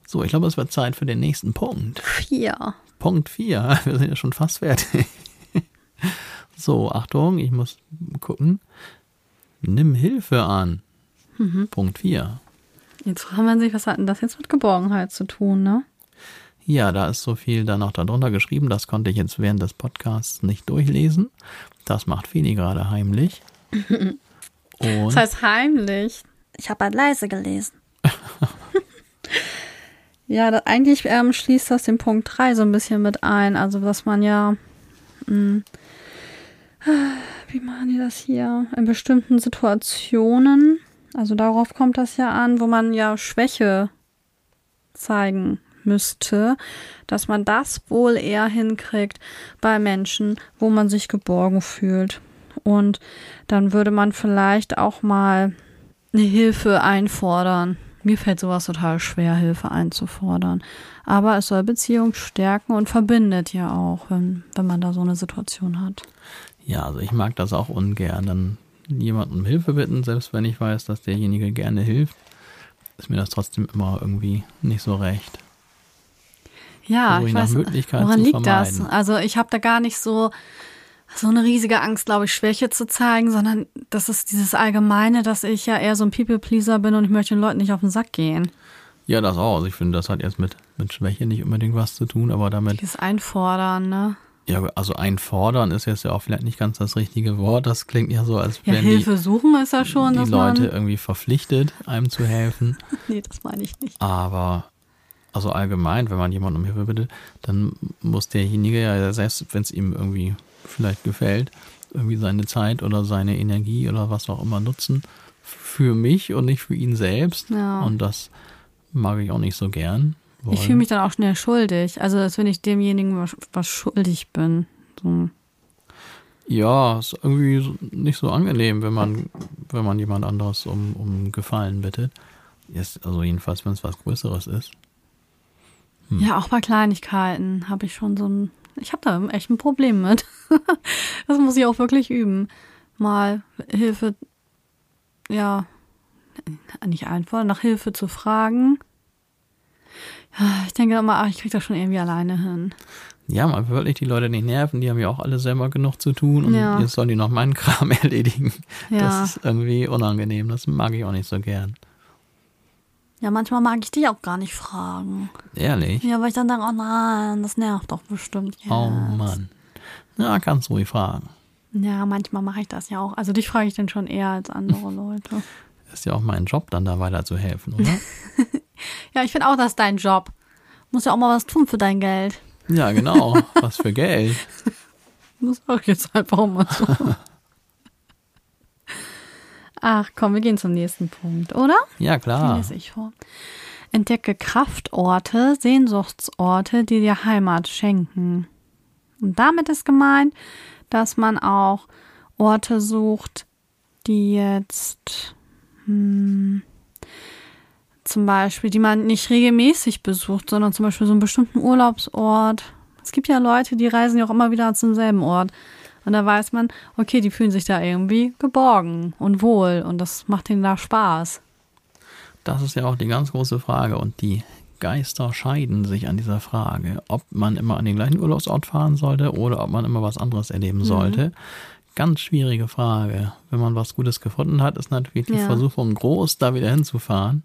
So, ich glaube, es wird Zeit für den nächsten Punkt. Ja. Punkt 4. Wir sind ja schon fast fertig. So, Achtung, ich muss gucken. Nimm Hilfe an. Punkt 4. Jetzt fragt man sich, was hat denn das jetzt mit Geborgenheit zu tun, ne? Ja, da ist so viel dann noch darunter geschrieben. Das konnte ich jetzt während des Podcasts nicht durchlesen. Das macht Feli gerade heimlich. Und Das heißt heimlich. Ich habe halt leise gelesen. Ja, da, eigentlich ähm, schließt das den Punkt 3 so ein bisschen mit ein. Also, was man ja. Mh, wie machen die das hier? In bestimmten Situationen, also darauf kommt das ja an, wo man ja Schwäche zeigen müsste, dass man das wohl eher hinkriegt bei Menschen, wo man sich geborgen fühlt. Und dann würde man vielleicht auch mal eine Hilfe einfordern. Mir fällt sowas total schwer, Hilfe einzufordern. Aber es soll Beziehung stärken und verbindet ja auch, wenn, wenn man da so eine Situation hat. ja, also ich mag das auch ungern. Dann jemanden um Hilfe bitten, selbst wenn ich weiß, dass derjenige gerne hilft, ist mir das trotzdem immer irgendwie nicht so recht. Ja, ich weiß, woran liegt das? Also ich habe da gar nicht so so eine riesige Angst, glaube ich, Schwäche zu zeigen, sondern das ist dieses Allgemeine, dass ich ja eher so ein People-Pleaser bin und ich möchte den Leuten nicht auf den Sack gehen. Ja, das auch. Also ich finde, das hat jetzt mit, mit Schwäche nicht unbedingt was zu tun, aber damit, Dieses Einfordern, ne? Ja, also einfordern ist jetzt ja auch vielleicht nicht ganz das richtige Wort. Das klingt ja so, als Ja, wären Hilfe suchen ist ja schon, die, die Leute irgendwie verpflichtet, einem zu helfen. Nee, das meine ich nicht. Aber also allgemein, wenn man jemanden um Hilfe bittet, dann muss derjenige ja selbst, wenn es ihm irgendwie vielleicht gefällt, irgendwie seine Zeit oder seine Energie oder was auch immer nutzen für mich und nicht für ihn selbst. Ja. Und das mag ich auch nicht so gern. Ich fühle mich dann auch schnell schuldig. Also als wenn ich demjenigen was, was schuldig bin. So. Ja, ist irgendwie nicht so angenehm, wenn man, wenn man jemand anderes um, um Gefallen bittet. Jetzt, also jedenfalls, wenn es was Größeres ist. Hm. Ja, auch bei Kleinigkeiten habe ich schon so ein. Ich habe da echt ein Problem mit. das muss ich auch wirklich üben. Mal Hilfe, ja, nicht einfach, nach Hilfe zu fragen. Ich denke immer, ich krieg das schon irgendwie alleine hin. Ja, man will wirklich die Leute nicht nerven, die haben ja auch alle selber genug zu tun und Ja. jetzt sollen die noch meinen Kram erledigen. Ja. Das ist irgendwie unangenehm, das mag ich auch nicht so gern. Ja, manchmal mag ich die auch gar nicht fragen. Ehrlich? Ja, weil ich dann denke, oh nein, das nervt doch bestimmt jetzt. Oh Mann. Ja, kannst ruhig fragen. Ja, manchmal mache ich das ja auch. Also dich frage ich dann schon eher als andere Leute. Ist ja auch mein Job, dann da weiter zu helfen, oder? Ja, ich finde auch, das ist dein Job. Muss ja auch mal was tun für dein Geld. Ja, genau. Was für Geld. Das sag ich jetzt einfach mal so. Ach komm, wir gehen zum nächsten Punkt, oder? Ja, klar. lese ich vor. Entdecke Kraftorte, Sehnsuchtsorte, die dir Heimat schenken. Und damit ist gemeint, dass man auch Orte sucht, die jetzt hm, zum Beispiel, die man nicht regelmäßig besucht, sondern zum Beispiel so einen bestimmten Urlaubsort. Es gibt ja Leute, die reisen ja auch immer wieder zum selben Ort. Und da weiß man, okay, die fühlen sich da irgendwie geborgen und wohl und das macht ihnen da Spaß. Das ist ja auch die ganz große Frage und die Geister scheiden sich an dieser Frage, ob man immer an den gleichen Urlaubsort fahren sollte oder ob man immer was anderes erleben sollte. Ganz schwierige Frage. Wenn man was Gutes gefunden hat, ist natürlich die Ja. Versuchung groß, da wieder hinzufahren.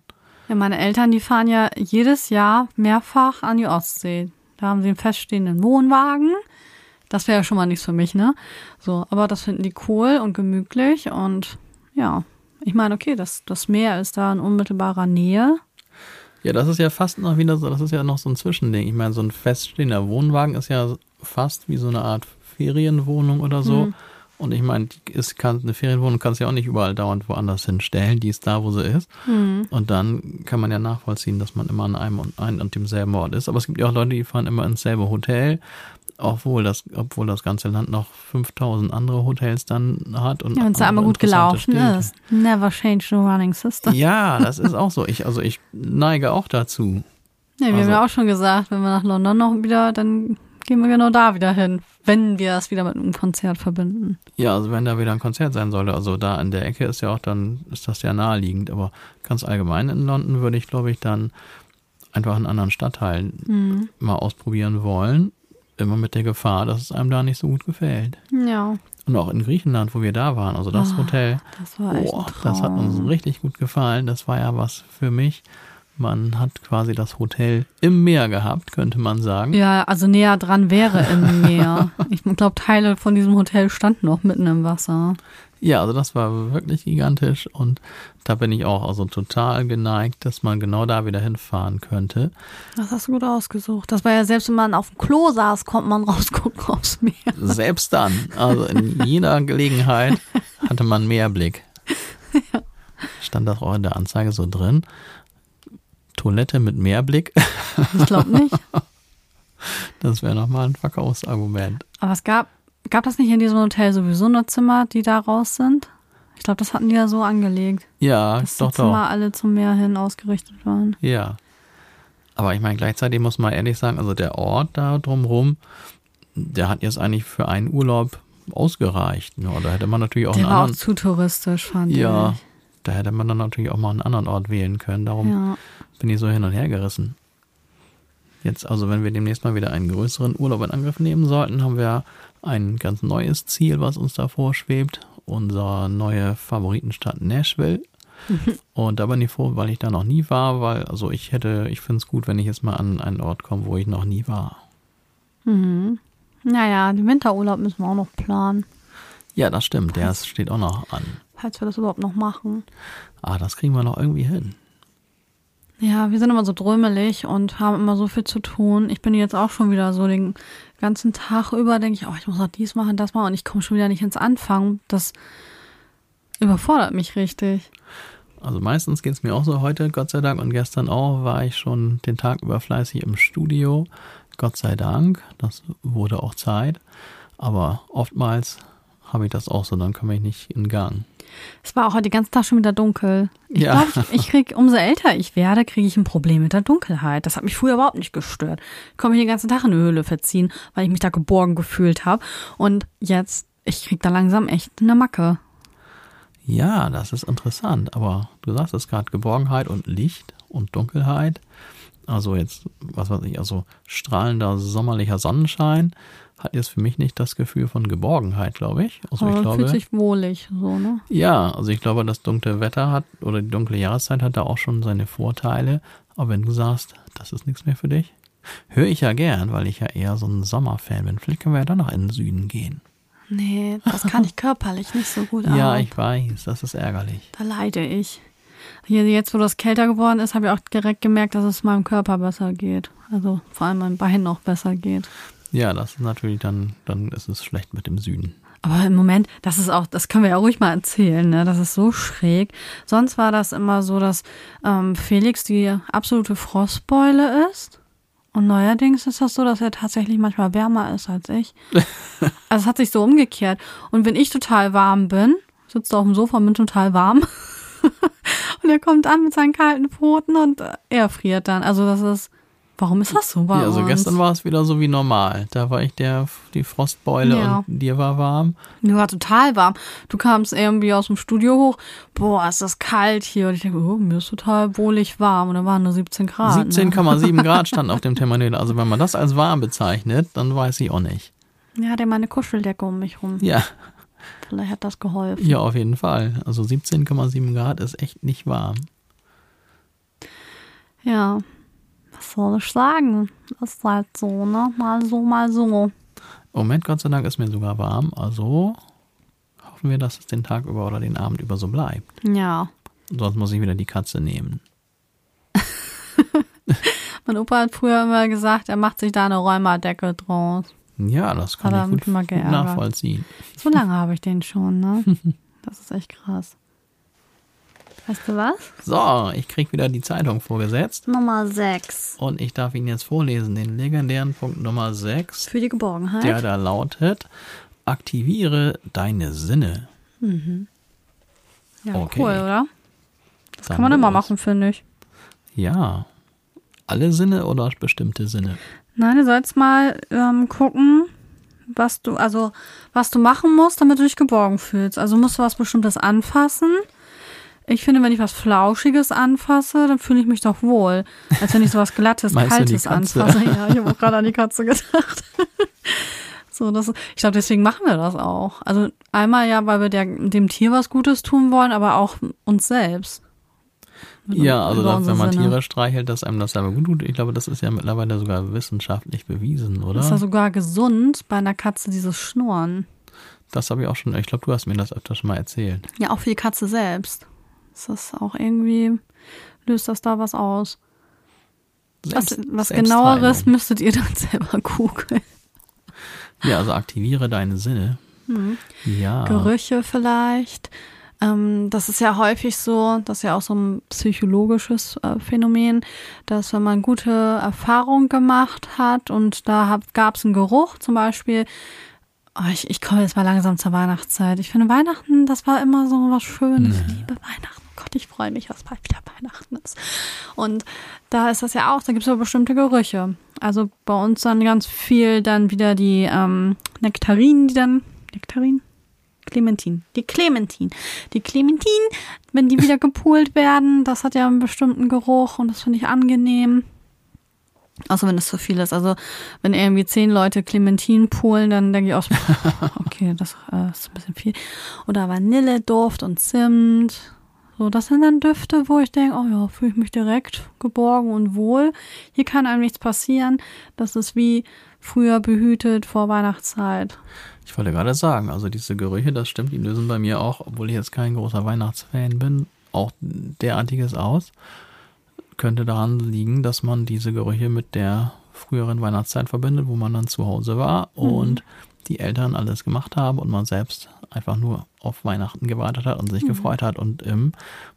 Ja, meine Eltern, die fahren ja jedes Jahr mehrfach an die Ostsee. Da haben sie einen feststehenden Wohnwagen. Das wäre ja schon mal nichts für mich, ne? So, aber das finden die cool und gemütlich und ja, ich meine, okay, das, das Meer ist da in unmittelbarer Nähe. Ja, das ist ja fast noch wieder so, das ist ja noch so ein Zwischending. Ich meine, so ein feststehender Wohnwagen ist ja fast wie so eine Art Ferienwohnung oder so. Mhm. Und ich meine, die ist, kann, eine Ferienwohnung kannst du ja auch nicht überall dauernd woanders hinstellen. Die ist da, wo sie ist. Mhm. Und dann kann man ja nachvollziehen, dass man immer an einem und, ein und demselben Ort ist. Aber es gibt ja auch Leute, die fahren immer ins selbe Hotel, obwohl das, obwohl das ganze Land noch 5000 andere Hotels dann hat. Und Ja, wenn es andere einmal gut gelaufen ist. Never change the running system. Ja, das ist auch so. Ich, also ich neige auch dazu. Ja, wir Also- haben ja auch schon gesagt, wenn wir nach London noch wieder, dann gehen wir genau da wieder hin, wenn wir es wieder mit einem Konzert verbinden. Ja, also wenn da wieder ein Konzert sein sollte, also da in der Ecke ist ja auch dann, ist das ja naheliegend, aber ganz allgemein in London würde ich, glaube ich, dann einfach einen anderen Stadtteil Mhm. mal ausprobieren wollen. Immer mit der Gefahr, dass es einem da nicht so gut gefällt. Ja, Und auch in Griechenland, wo wir da waren, also das Ah, Hotel, das war echt oh, das hat uns richtig gut gefallen. Das war ja was für mich. Man hat quasi das Hotel im Meer gehabt, könnte man sagen. Ja, also näher dran wäre im Meer. Ich glaube, Teile von diesem Hotel standen noch mitten im Wasser. Ja, also das war wirklich gigantisch und da bin ich auch also total geneigt, dass man genau da wieder hinfahren könnte. Das hast du gut ausgesucht. Das war ja selbst, wenn man auf dem Klo saß, konnte man rausgucken aufs Meer. Selbst dann, also in jeder Gelegenheit hatte man Mehrblick. Stand das auch in der Anzeige so drin? Toilette mit Mehrblick, Ich glaube nicht. das wäre nochmal ein Verkaufsargument. Aber es gab, gab das nicht in diesem Hotel sowieso nur Zimmer, die da raus sind? Ich glaube, das hatten die ja so angelegt, Ja, dass doch, die Zimmer doch. alle zum Meer hin ausgerichtet waren. Ja. Aber ich meine, gleichzeitig muss man ehrlich sagen, also der Ort da drumrum, der hat jetzt eigentlich für einen Urlaub ausgereicht. Ja, da hätte man natürlich auch Der einen war auch anderen. zu touristisch, fand Ja, ich. da hätte man dann natürlich auch mal einen anderen Ort wählen können. Darum Ja. Bin ich so hin und her gerissen. Jetzt, also wenn wir demnächst mal wieder einen größeren Urlaub in Angriff nehmen sollten, haben wir ein ganz neues Ziel, was uns da vorschwebt. Unsere neue Favoritenstadt Nashville. Und da bin ich froh, weil ich da noch nie war, weil, also ich hätte, ich finde es gut, wenn ich jetzt mal an einen Ort komme, wo ich noch nie war. Mhm. Naja, den Winterurlaub müssen wir auch noch planen, Ja, das stimmt, der steht auch noch an. falls wir das überhaupt noch machen. Ah, das kriegen wir noch irgendwie hin. Ja, wir sind immer so drömelig und haben immer so viel zu tun. Ich bin jetzt auch schon wieder so den ganzen Tag über, denke ich, oh, ich muss noch dies machen, das machen und ich komme schon wieder nicht ins Anfangen. Das überfordert mich richtig. Also meistens geht es mir auch so heute, Gott sei Dank, und gestern auch war ich schon den Tag über fleißig im Studio. Gott sei Dank, das wurde auch Zeit. Aber oftmals habe ich das auch so, dann komme ich nicht in Gang. Es war auch heute den ganzen Tag schon wieder dunkel. Ich Ja. glaube, ich, ich krieg, umso älter ich werde, kriege ich ein Problem mit der Dunkelheit. Das hat mich früher überhaupt nicht gestört. Ich konnte mich den ganzen Tag in eine Höhle verziehen, weil ich mich da geborgen gefühlt habe. Und jetzt, ich krieg da langsam echt eine Macke. Ja, das ist interessant, aber du sagst es gerade, Geborgenheit und Licht und Dunkelheit. Also jetzt, was weiß ich, also strahlender sommerlicher Sonnenschein hat jetzt für mich nicht das Gefühl von Geborgenheit, glaube ich. Also Aber ich glaube, fühlt sich wohlig, so, ne? Ja, also ich glaube, das dunkle Wetter hat oder die dunkle Jahreszeit hat da auch schon seine Vorteile. Aber wenn du sagst, das ist nichts mehr für dich, höre ich ja gern, weil ich ja eher so ein Sommerfan bin. Vielleicht können wir ja dann noch in den Süden gehen. Nee, das kann ich körperlich nicht so gut Ja, ab. ich weiß, das ist ärgerlich. Da leide ich. Hier, jetzt, wo das kälter geworden ist, habe ich auch direkt gemerkt, dass es meinem Körper besser geht. Also vor allem meinem Bein noch besser geht. Ja, das ist natürlich dann, dann ist es schlecht mit dem Süden. Aber im Moment, das ist auch, das können wir ja ruhig mal erzählen, ne? Das ist so schräg. Sonst war das immer so, dass ähm, Felix die absolute Frostbeule ist. Und neuerdings ist das so, dass er tatsächlich manchmal wärmer ist als ich. Also es hat sich so umgekehrt. Und wenn ich total warm bin, sitzt auf dem Sofa und bin total warm. und er kommt an mit seinen kalten Pfoten und äh, er friert dann. Also das ist, warum ist das so bei Ja, also uns? gestern war es wieder so wie normal. Da war ich der, die Frostbeule Ja. und dir war warm. Mir war total warm. Du kamst irgendwie aus dem Studio hoch. Boah, ist das kalt hier. Und ich denke, oh, mir ist total wohlig warm. Und da waren nur 17 Grad. Ne? 17,7 Grad stand auf dem Thermometer. Also wenn man das als warm bezeichnet, dann weiß ich auch nicht. Ja, hat er meine Kuscheldecke um mich rum. Ja, Vielleicht hat das geholfen. ja, auf jeden Fall. Also 17,7 Grad ist echt nicht warm. Ja. Das ist halt so, ne? Mal so, mal so. Im Moment, Gott sei Dank, ist mir sogar warm. Also hoffen wir, dass es den Tag über oder den Abend über so bleibt. Ja. Sonst muss ich wieder die Katze nehmen. Mein Opa hat früher immer gesagt, er macht sich da eine Räumerdecke draus. Ja, das kann Hat ich gut, gut nachvollziehen. So lange habe ich den schon, ne? Das ist echt krass. Weißt du was? So, ich krieg wieder die Zeitung vorgesetzt Nummer 6. und ich darf Ihnen jetzt vorlesen, den legendären Punkt Nummer 6, Für die Geborgenheit. der da lautet, aktiviere deine Sinne. ja, okay. cool, oder? Das Kann man immer machen, finde ich. Ja. Alle Sinne oder bestimmte Sinne? Nein, du sollst mal ähm, gucken, was du, also was du machen musst, damit du dich geborgen fühlst. Also musst du was Bestimmtes anfassen. Ich finde, wenn ich was Flauschiges anfasse, dann fühle ich mich doch wohl. Als wenn ich so was Glattes, Kaltes anfasse. Ja, ich habe auch gerade an die Katze gedacht. so, das, ich glaube, deswegen machen wir das auch. Also einmal ja, weil wir der, dem Tier was Gutes tun wollen, aber auch uns selbst. Ja, also dass, wenn man Sinne. Tiere streichelt, dass einem das selber gut tut. Ich glaube, das ist ja mittlerweile sogar wissenschaftlich bewiesen, oder? Ist ja sogar gesund bei einer Katze dieses Schnurren. Das habe ich auch schon, ich glaube, du hast mir das öfter schon mal erzählt. Ja, auch für die Katze selbst. Ist das auch irgendwie, löst das da was aus? Was, Selbst- was Selbstheilung. genaueres müsstet ihr dann selber googeln. Ja, also aktiviere deine Sinne. Hm. Ja. Gerüche vielleicht. Ähm, das ist ja häufig so, das ist ja auch so ein psychologisches äh, Phänomen, dass wenn man gute Erfahrungen gemacht hat und da gab es einen Geruch, zum Beispiel, oh, ich, ich komme jetzt mal langsam zur Weihnachtszeit. Ich finde Weihnachten, das war immer so was Schönes. Ich liebe Weihnachten. Gott, ich freue mich, dass bald wieder Weihnachten ist. Und da ist das ja auch, da gibt es ja bestimmte Gerüche. Also bei uns dann ganz viel dann wieder die ähm, Nektarinen, die dann, Nektarinen? Clementin. Die Clementin. Die Clementin, wenn die wieder gepult werden, das hat ja einen bestimmten Geruch und das finde ich angenehm. Außer wenn es zu viel ist. Also wenn irgendwie zehn Leute Clementin poolen, dann denke ich auch, okay, das äh, ist ein bisschen viel. Oder Vanilleduft und Zimt. So, das sind dann Düfte, wo ich denke, oh ja, fühle ich mich direkt geborgen und wohl. Hier kann einem nichts passieren. Das ist wie früher behütet vor Weihnachtszeit. Ich wollte gerade sagen, also diese Gerüche, das stimmt, die lösen bei mir auch, obwohl ich jetzt kein großer Weihnachtsfan bin, auch derartiges aus. Könnte daran liegen, dass man diese Gerüche mit der früheren Weihnachtszeit verbindet, wo man dann zu Hause war und die Eltern alles gemacht haben und man selbst einfach nur auf Weihnachten gewartet hat und sich gefreut hat und im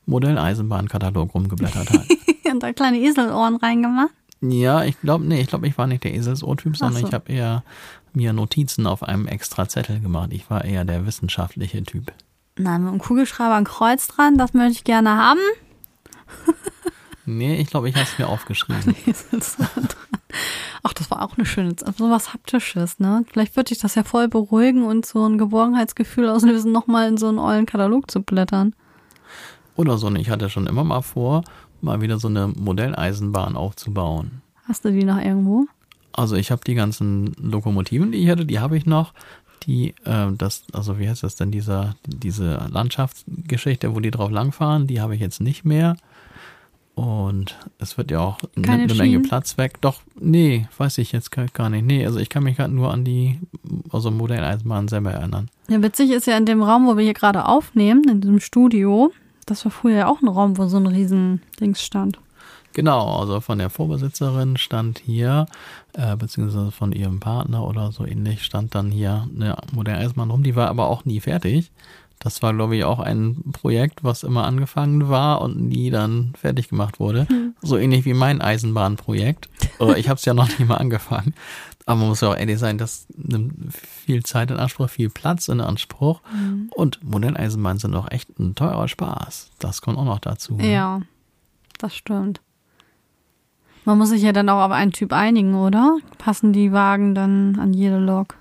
Modelleisenbahnkatalog rumgeblättert hat. und da kleine Eselohren reingemacht. Ja, ich glaube, nee, ich glaube, ich war nicht der Eselsohrtyp, sondern so. ich habe eher mir Notizen auf einem extra Zettel gemacht. Ich war eher der wissenschaftliche Typ. Nein, mit einem Kugelschreiber ein Kreuz dran, das möchte ich gerne haben. Nee, ich glaube, ich habe es mir aufgeschrieben. Ach, das war auch eine schöne, so was Haptisches, ne? Vielleicht würde ich das ja voll beruhigen und so ein Geborgenheitsgefühl auslösen, nochmal in so einen ollen Katalog zu blättern. Oder so. Und ich hatte schon immer mal vor, mal wieder so eine Modelleisenbahn aufzubauen. Hast du die noch irgendwo? Also ich habe die ganzen Lokomotiven, die ich hatte, die habe ich noch. Die, äh, das, also wie heißt das denn, dieser, diese Landschaftsgeschichte, wo die drauf langfahren, die habe ich jetzt nicht mehr. Und es wird ja auch eine Keine eine Menge Schienen? Platz weg. Doch, nee, weiß ich jetzt gar nicht. Nee, also ich kann mich gerade nur an die, also Modelleisenbahn selber erinnern. Ja, witzig ist ja in dem Raum, wo wir hier gerade aufnehmen, in diesem Studio, Das war früher ja auch ein Raum, wo so ein riesen Dings stand. Genau, also von der Vorbesitzerin stand hier, äh, beziehungsweise von ihrem Partner oder so ähnlich, stand dann hier eine moderne Eisenbahn rum. Die war aber auch nie fertig. Das war, glaube ich, auch ein Projekt, was immer angefangen war und nie dann fertig gemacht wurde. Hm. So ähnlich wie mein Eisenbahnprojekt. Oder ich habe es ja noch nicht mal angefangen. Aber man muss ja auch ehrlich sein, das nimmt viel Zeit in Anspruch, viel Platz in Anspruch. Mhm. Und Modelleisenbahnen sind auch echt ein teurer Spaß. Das kommt auch noch dazu. Ja, das stimmt. Man muss sich ja dann auch auf einen Typ einigen, oder? Passen die Wagen dann an jede Lok?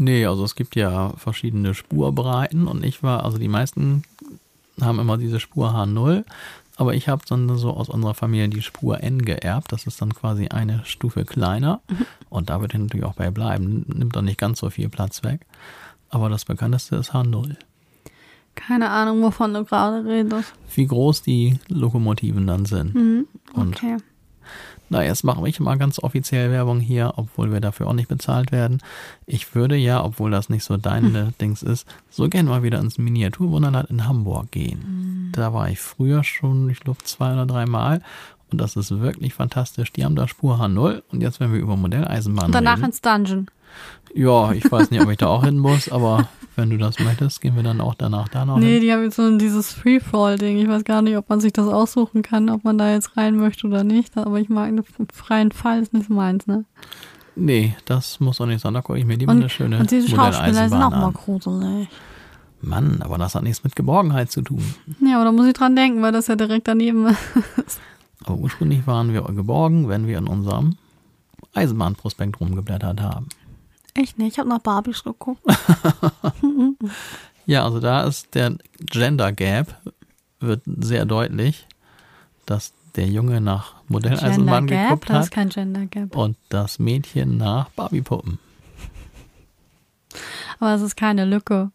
Nee, also es gibt ja verschiedene Spurbreiten und ich war, also die meisten haben immer diese Spur H0, aber ich habe dann so aus unserer Familie die Spur N geerbt. Das ist dann quasi eine Stufe kleiner mhm. und da wird ich natürlich auch bei bleiben. Nimmt dann nicht ganz so viel Platz weg. Aber das bekannteste ist H0. Keine Ahnung, wovon du gerade redest. Wie groß die Lokomotiven dann sind. Mhm. Okay. Und na, jetzt mache ich mal ganz offiziell Werbung hier, obwohl wir dafür auch nicht bezahlt werden. Ich würde ja, obwohl das nicht so dein hm. Dings ist, so gerne mal wieder ins Miniaturwunderland in Hamburg gehen. Hm. Da war ich früher schon, ich glaube, zwei oder drei Mal. Und das ist wirklich fantastisch. Die haben da Spur H0 und jetzt, wenn wir über Modelleisenbahn und danach reden, ins Dungeon. Ja, ich weiß nicht, ob ich da auch hin muss, aber wenn du das möchtest, gehen wir dann auch danach da noch Nee, hin. die haben jetzt so dieses Freefall-Ding. Ich weiß gar nicht, ob man sich das aussuchen kann, ob man da jetzt rein möchte oder nicht. Aber ich mag einen freien Fall, ist nicht meins, ne? Nee, das muss doch nicht sein. Da gucke ich mir lieber und, eine schöne Und diese Schauspieler sind auch mal gruselig. Mann, aber das hat nichts mit Geborgenheit zu tun. Ja, aber da muss ich dran denken, weil das ja direkt daneben ist. Aber ursprünglich waren wir geborgen, wenn wir in unserem Eisenbahnprospekt rumgeblättert haben. Echt nicht, ich habe nach Barbies geguckt. ja, also da ist der Gender Gap, wird sehr deutlich, dass der Junge nach Modelleisenbahn Gender geguckt Gap? hat. Das ist kein Gender Gap. Und das Mädchen nach Barbie-Puppen. Aber es ist keine Lücke.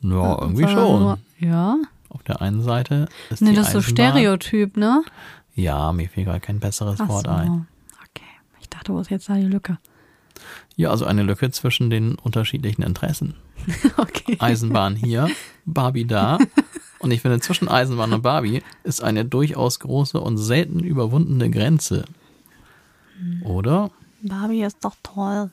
Ja, irgendwie schon. Nur, ja. Auf der einen Seite ist nee, die das ist so Stereotyp, ne? Ja, mir fiel gerade kein besseres Ach Wort so. ein. Okay, ich dachte, wo ist jetzt da die Lücke? Ja, also eine Lücke zwischen den unterschiedlichen Interessen. okay. Eisenbahn hier, Barbie da. Und ich finde, zwischen Eisenbahn und Barbie ist eine durchaus große und selten überwundene Grenze. Oder? Barbie ist doch toll.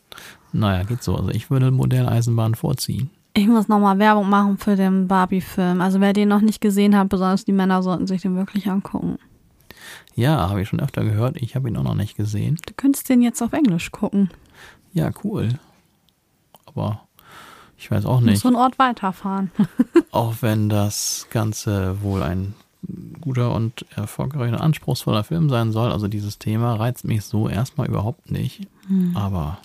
Naja, geht so. Also ich würde Modelleisenbahn vorziehen. Ich muss nochmal Werbung machen für den Barbie-Film. Also wer den noch nicht gesehen hat, besonders die Männer sollten sich den wirklich angucken. Ja, habe ich schon öfter gehört. Ich habe ihn auch noch nicht gesehen. Du könntest den jetzt auf Englisch gucken. Ja, cool. Aber ich weiß auch nicht. Muss so einen Ort weiterfahren. auch wenn das Ganze wohl ein guter und erfolgreicher und anspruchsvoller Film sein soll. Also dieses Thema reizt mich so erstmal überhaupt nicht. Hm. Aber.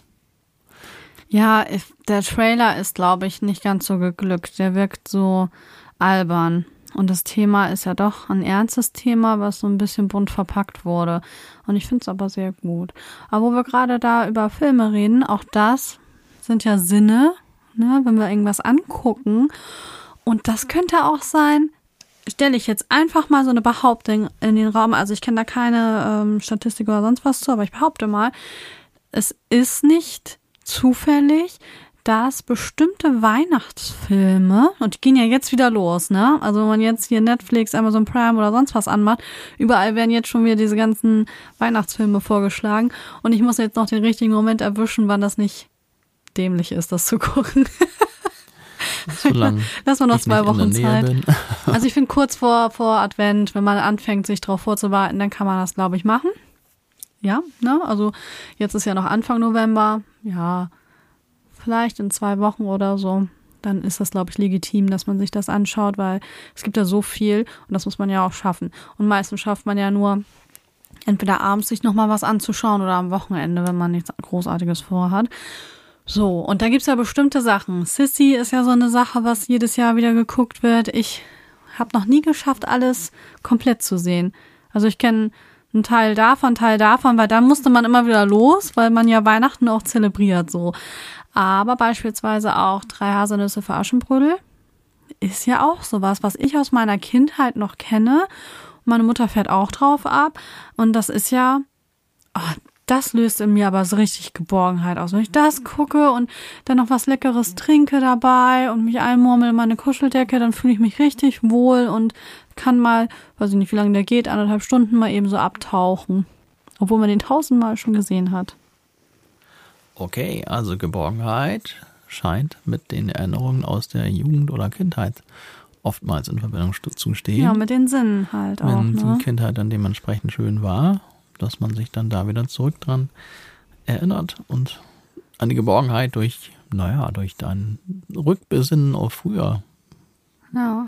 Ja, der Trailer ist, glaube ich, nicht ganz so geglückt. Der wirkt so albern. Und das Thema ist ja doch ein ernstes Thema, was so ein bisschen bunt verpackt wurde. Und ich finde es aber sehr gut. Aber wo wir gerade da über Filme reden, auch das sind ja Sinne, ne, wenn wir irgendwas angucken. Und das könnte auch sein, stelle ich jetzt einfach mal so eine Behauptung in den Raum. Also ich kenne da keine ähm, Statistik oder sonst was zu, aber ich behaupte mal, es ist nicht zufällig, dass bestimmte Weihnachtsfilme, und die gehen ja jetzt wieder los, ne? Also wenn man jetzt hier Netflix, Amazon Prime oder sonst was anmacht, überall werden jetzt schon wieder diese ganzen Weihnachtsfilme vorgeschlagen. Und ich muss jetzt noch den richtigen Moment erwischen, wann das nicht dämlich ist, das zu gucken. Solange Lass mal noch zwei Wochen Zeit. also ich finde kurz vor, vor Advent, wenn man anfängt, sich darauf vorzubereiten, dann kann man das, glaube ich, machen. Ja, ne? Also jetzt ist ja noch Anfang November. Ja, vielleicht in zwei Wochen oder so, dann ist das, glaube ich, legitim, dass man sich das anschaut, weil es gibt ja so viel und das muss man ja auch schaffen. Und meistens schafft man ja nur entweder abends sich nochmal was anzuschauen oder am Wochenende, wenn man nichts Großartiges vorhat. So, und da gibt's ja bestimmte Sachen. Sissy ist ja so eine Sache, was jedes Jahr wieder geguckt wird. Ich habe noch nie geschafft, alles komplett zu sehen. Also ich kenne einen Teil davon, Teil davon, weil da musste man immer wieder los, weil man ja Weihnachten auch zelebriert so. Aber beispielsweise auch drei Haselnüsse für Aschenbrödel ist ja auch sowas, was ich aus meiner Kindheit noch kenne. Meine Mutter fährt auch drauf ab. Und das ist ja, oh, das löst in mir aber so richtig Geborgenheit aus. Wenn ich das gucke und dann noch was Leckeres trinke dabei und mich einmurmel in meine Kuscheldecke, dann fühle ich mich richtig wohl und kann mal, weiß ich nicht, wie lange der geht, anderthalb Stunden mal eben so abtauchen. Obwohl man den tausendmal schon gesehen hat. Okay, also Geborgenheit scheint mit den Erinnerungen aus der Jugend oder Kindheit oftmals in Verbindung zu stehen. Ja, mit den Sinnen halt auch. Wenn Ne? die Kindheit dann dementsprechend schön war, dass man sich dann da wieder zurück dran erinnert und eine Geborgenheit durch, naja, durch dein Rückbesinnen auf früher Ja.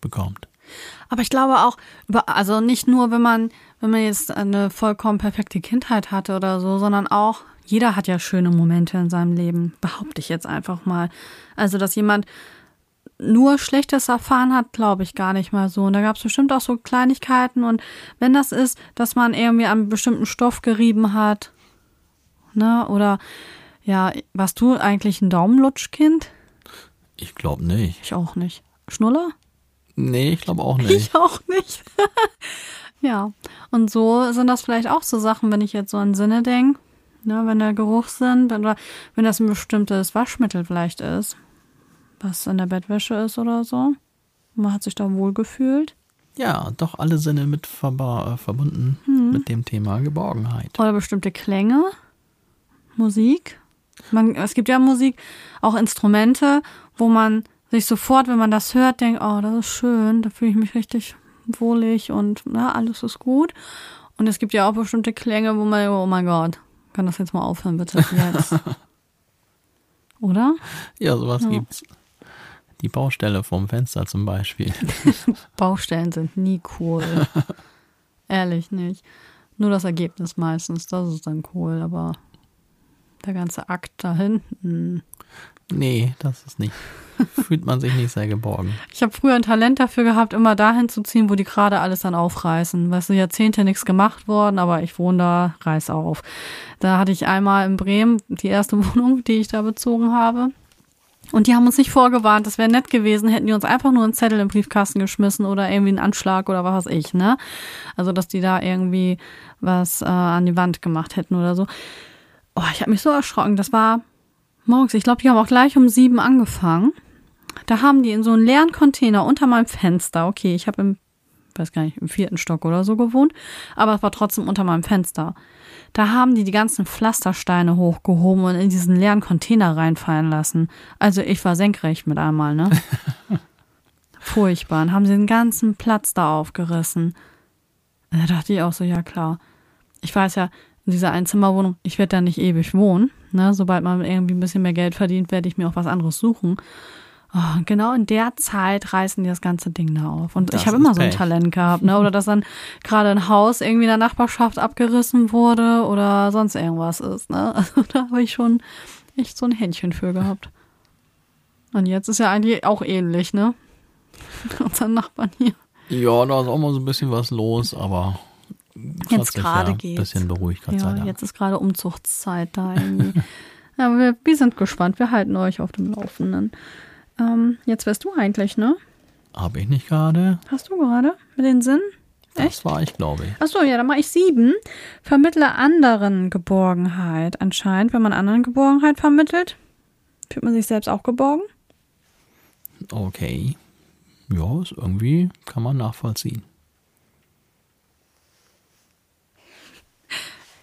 bekommt. Aber ich glaube auch, also nicht nur, wenn man, wenn man jetzt eine vollkommen perfekte Kindheit hatte oder so, sondern auch, jeder hat ja schöne Momente in seinem Leben, behaupte ich jetzt einfach mal. Also, dass jemand nur Schlechtes erfahren hat, glaube ich gar nicht mal so. Und da gab es bestimmt auch so Kleinigkeiten. Und wenn das ist, dass man irgendwie an bestimmten Stoff gerieben hat, ne, oder ja, warst du eigentlich ein Daumenlutschkind? Ich glaube nicht. Ich auch nicht. Schnuller? Nee, ich glaube auch nicht. Ich auch nicht. ja. Und so sind das vielleicht auch so Sachen, wenn ich jetzt so an Sinne denke, ne, wenn der Geruchssinn, wenn, oder wenn das ein bestimmtes Waschmittel vielleicht ist, was in der Bettwäsche ist oder so. Man hat sich da wohl gefühlt. Ja, doch alle Sinne mit verba- äh, verbunden Mhm. mit dem Thema Geborgenheit. Oder bestimmte Klänge, Musik. Man, es gibt ja Musik, auch Instrumente, wo man sich sofort, wenn man das hört, denkt, oh, das ist schön, da fühle ich mich richtig wohlig und na, alles ist gut. Und es gibt ja auch bestimmte Klänge, wo man, oh mein Gott, kann das jetzt mal aufhören, bitte, jetzt. Oder? Ja, sowas Ja. gibt's. Die Baustelle vom Fenster zum Beispiel. Baustellen sind nie cool. Ehrlich nicht. Nur das Ergebnis meistens, das ist dann cool, aber der ganze Akt da hinten. Nee, das ist nicht. Fühlt man sich nicht sehr geborgen. Ich habe früher ein Talent dafür gehabt, immer dahin zu ziehen, wo die gerade alles dann aufreißen. Weißt du, Jahrzehnte nichts gemacht worden, aber ich wohne da, reiß auf. Da hatte ich einmal in Bremen die erste Wohnung, die ich da bezogen habe. Und die haben uns nicht vorgewarnt, das wäre nett gewesen, hätten die uns einfach nur einen Zettel im Briefkasten geschmissen oder irgendwie einen Anschlag oder was weiß ich, ne? Also, dass die da irgendwie was äh, an die Wand gemacht hätten oder so. Oh, ich habe mich so erschrocken. Das war morgens. Ich glaube, die haben auch gleich um sieben angefangen. Da haben die in so einen leeren Container unter meinem Fenster. Okay, ich habe im, weiß gar nicht, im vierten Stock oder so gewohnt, aber es war trotzdem unter meinem Fenster. Da haben die die ganzen Pflastersteine hochgehoben und in diesen leeren Container reinfallen lassen. Also ich war senkrecht mit einmal, ne? Furchtbar. Und haben sie den ganzen Platz da aufgerissen. Da dachte ich auch so, ja klar. Ich weiß ja, in dieser Einzimmerwohnung, ich werde da nicht ewig wohnen. Ne? Sobald man irgendwie ein bisschen mehr Geld verdient, werde ich mir auch was anderes suchen. Oh, genau in der Zeit reißen die das ganze Ding da auf. Und Das ich habe immer so ein. Talent gehabt, ne? Oder dass dann gerade ein Haus irgendwie in der Nachbarschaft abgerissen wurde oder sonst irgendwas ist, ne? Also da habe ich schon echt so ein Händchen für gehabt. Und jetzt ist ja eigentlich auch ähnlich, ne? Unseren Nachbarn hier. Ja, da ist auch mal so ein bisschen was los, aber Jetzt gerade ja ein geht's. bisschen beruhigt, Gott Ja, jetzt ist gerade Umzuchtszeit da irgendwie. ja, aber wir, wir sind gespannt. Wir halten euch auf dem Laufenden. Ähm, jetzt wärst du eigentlich, ne? Habe ich nicht gerade? Hast du gerade mit den Sinn? Das war ich, glaube ich. Achso, ja, dann mache ich sieben. Vermittle anderen Geborgenheit. Anscheinend, wenn man anderen Geborgenheit vermittelt, fühlt man sich selbst auch geborgen. Okay. Ja, ist irgendwie kann man nachvollziehen.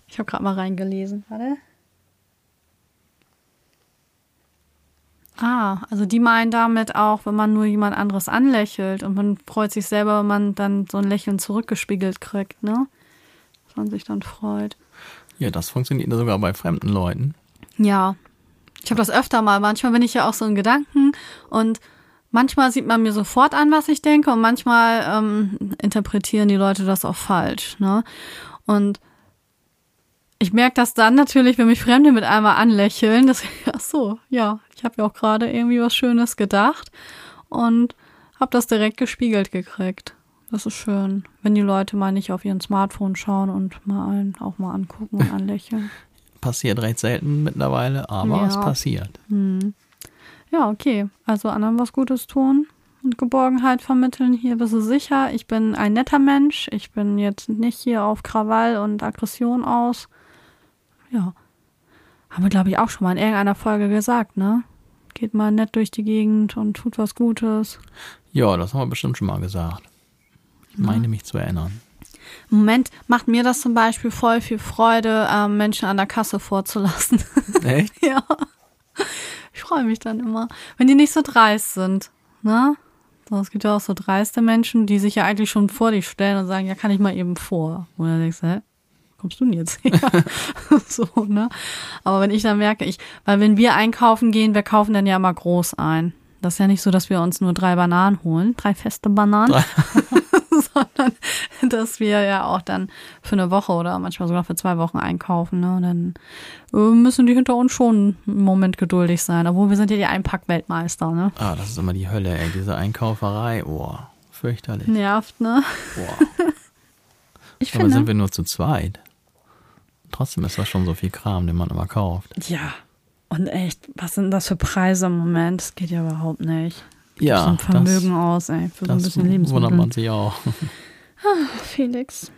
Ich habe gerade mal reingelesen. Warte. Ah, also die meinen damit auch, wenn man nur jemand anderes anlächelt und man freut sich selber, wenn man dann so ein Lächeln zurückgespiegelt kriegt, ne? Dass man sich dann freut. Ja, das funktioniert sogar bei fremden Leuten. Ja, ich habe das öfter mal. Manchmal bin ich ja auch so in Gedanken und manchmal sieht man mir sofort an, was ich denke und manchmal ähm, interpretieren die Leute das auch falsch. Ne? Und ich merke das dann natürlich, wenn mich Fremde mit einmal anlächeln, dass ach so, ja, ich habe ja auch gerade irgendwie was Schönes gedacht und habe das direkt gespiegelt gekriegt. Das ist schön, wenn die Leute mal nicht auf ihren Smartphone schauen und mal einen auch mal angucken und anlächeln. Passiert recht selten mittlerweile, aber Ja. es passiert. Ja, okay. Also anderen was Gutes tun und Geborgenheit vermitteln. Hier bist du sicher. Ich bin ein netter Mensch. Ich bin jetzt nicht hier auf Krawall und Aggression aus. Ja. Haben wir, glaube ich, auch schon mal in irgendeiner Folge gesagt, ne? Geht mal nett durch die Gegend und tut was Gutes. Ja, das haben wir bestimmt schon mal gesagt. Ich meine mich zu erinnern. Im Moment macht mir das zum Beispiel voll viel Freude, ähm, Menschen an der Kasse vorzulassen. Echt? ja. Ich freue mich dann immer, wenn die nicht so dreist sind. Ne? So, es gibt ja auch so dreiste Menschen, die sich ja eigentlich schon vor dich stellen und sagen, ja, kann ich mal eben vor. Und dann denkst du, hä? Kommst du denn jetzt her? so, ne? Aber wenn ich dann merke, ich, weil wenn wir einkaufen gehen, wir kaufen dann ja immer groß ein. Das ist ja nicht so, dass wir uns nur drei Bananen holen, drei feste Bananen, sondern dass wir ja auch dann für eine Woche oder manchmal sogar für zwei Wochen einkaufen. Ne? Und dann äh, müssen die hinter uns schon einen Moment geduldig sein, obwohl wir sind ja die Einpackweltmeister. Ne? Ah, das ist immer die Hölle, ey. Diese Einkauferei. Oh, fürchterlich. Nervt, ne? Boah. Ich Aber finde. sind wir nur zu zweit. Trotzdem ist das schon so viel Kram, den man immer kauft. Ja. Und echt, was sind das für Preise im Moment? Das geht ja überhaupt nicht. Ja, so ein Vermögen aus, ey, für so ein das bisschen wundert Lebensmittel. man sich auch. Felix.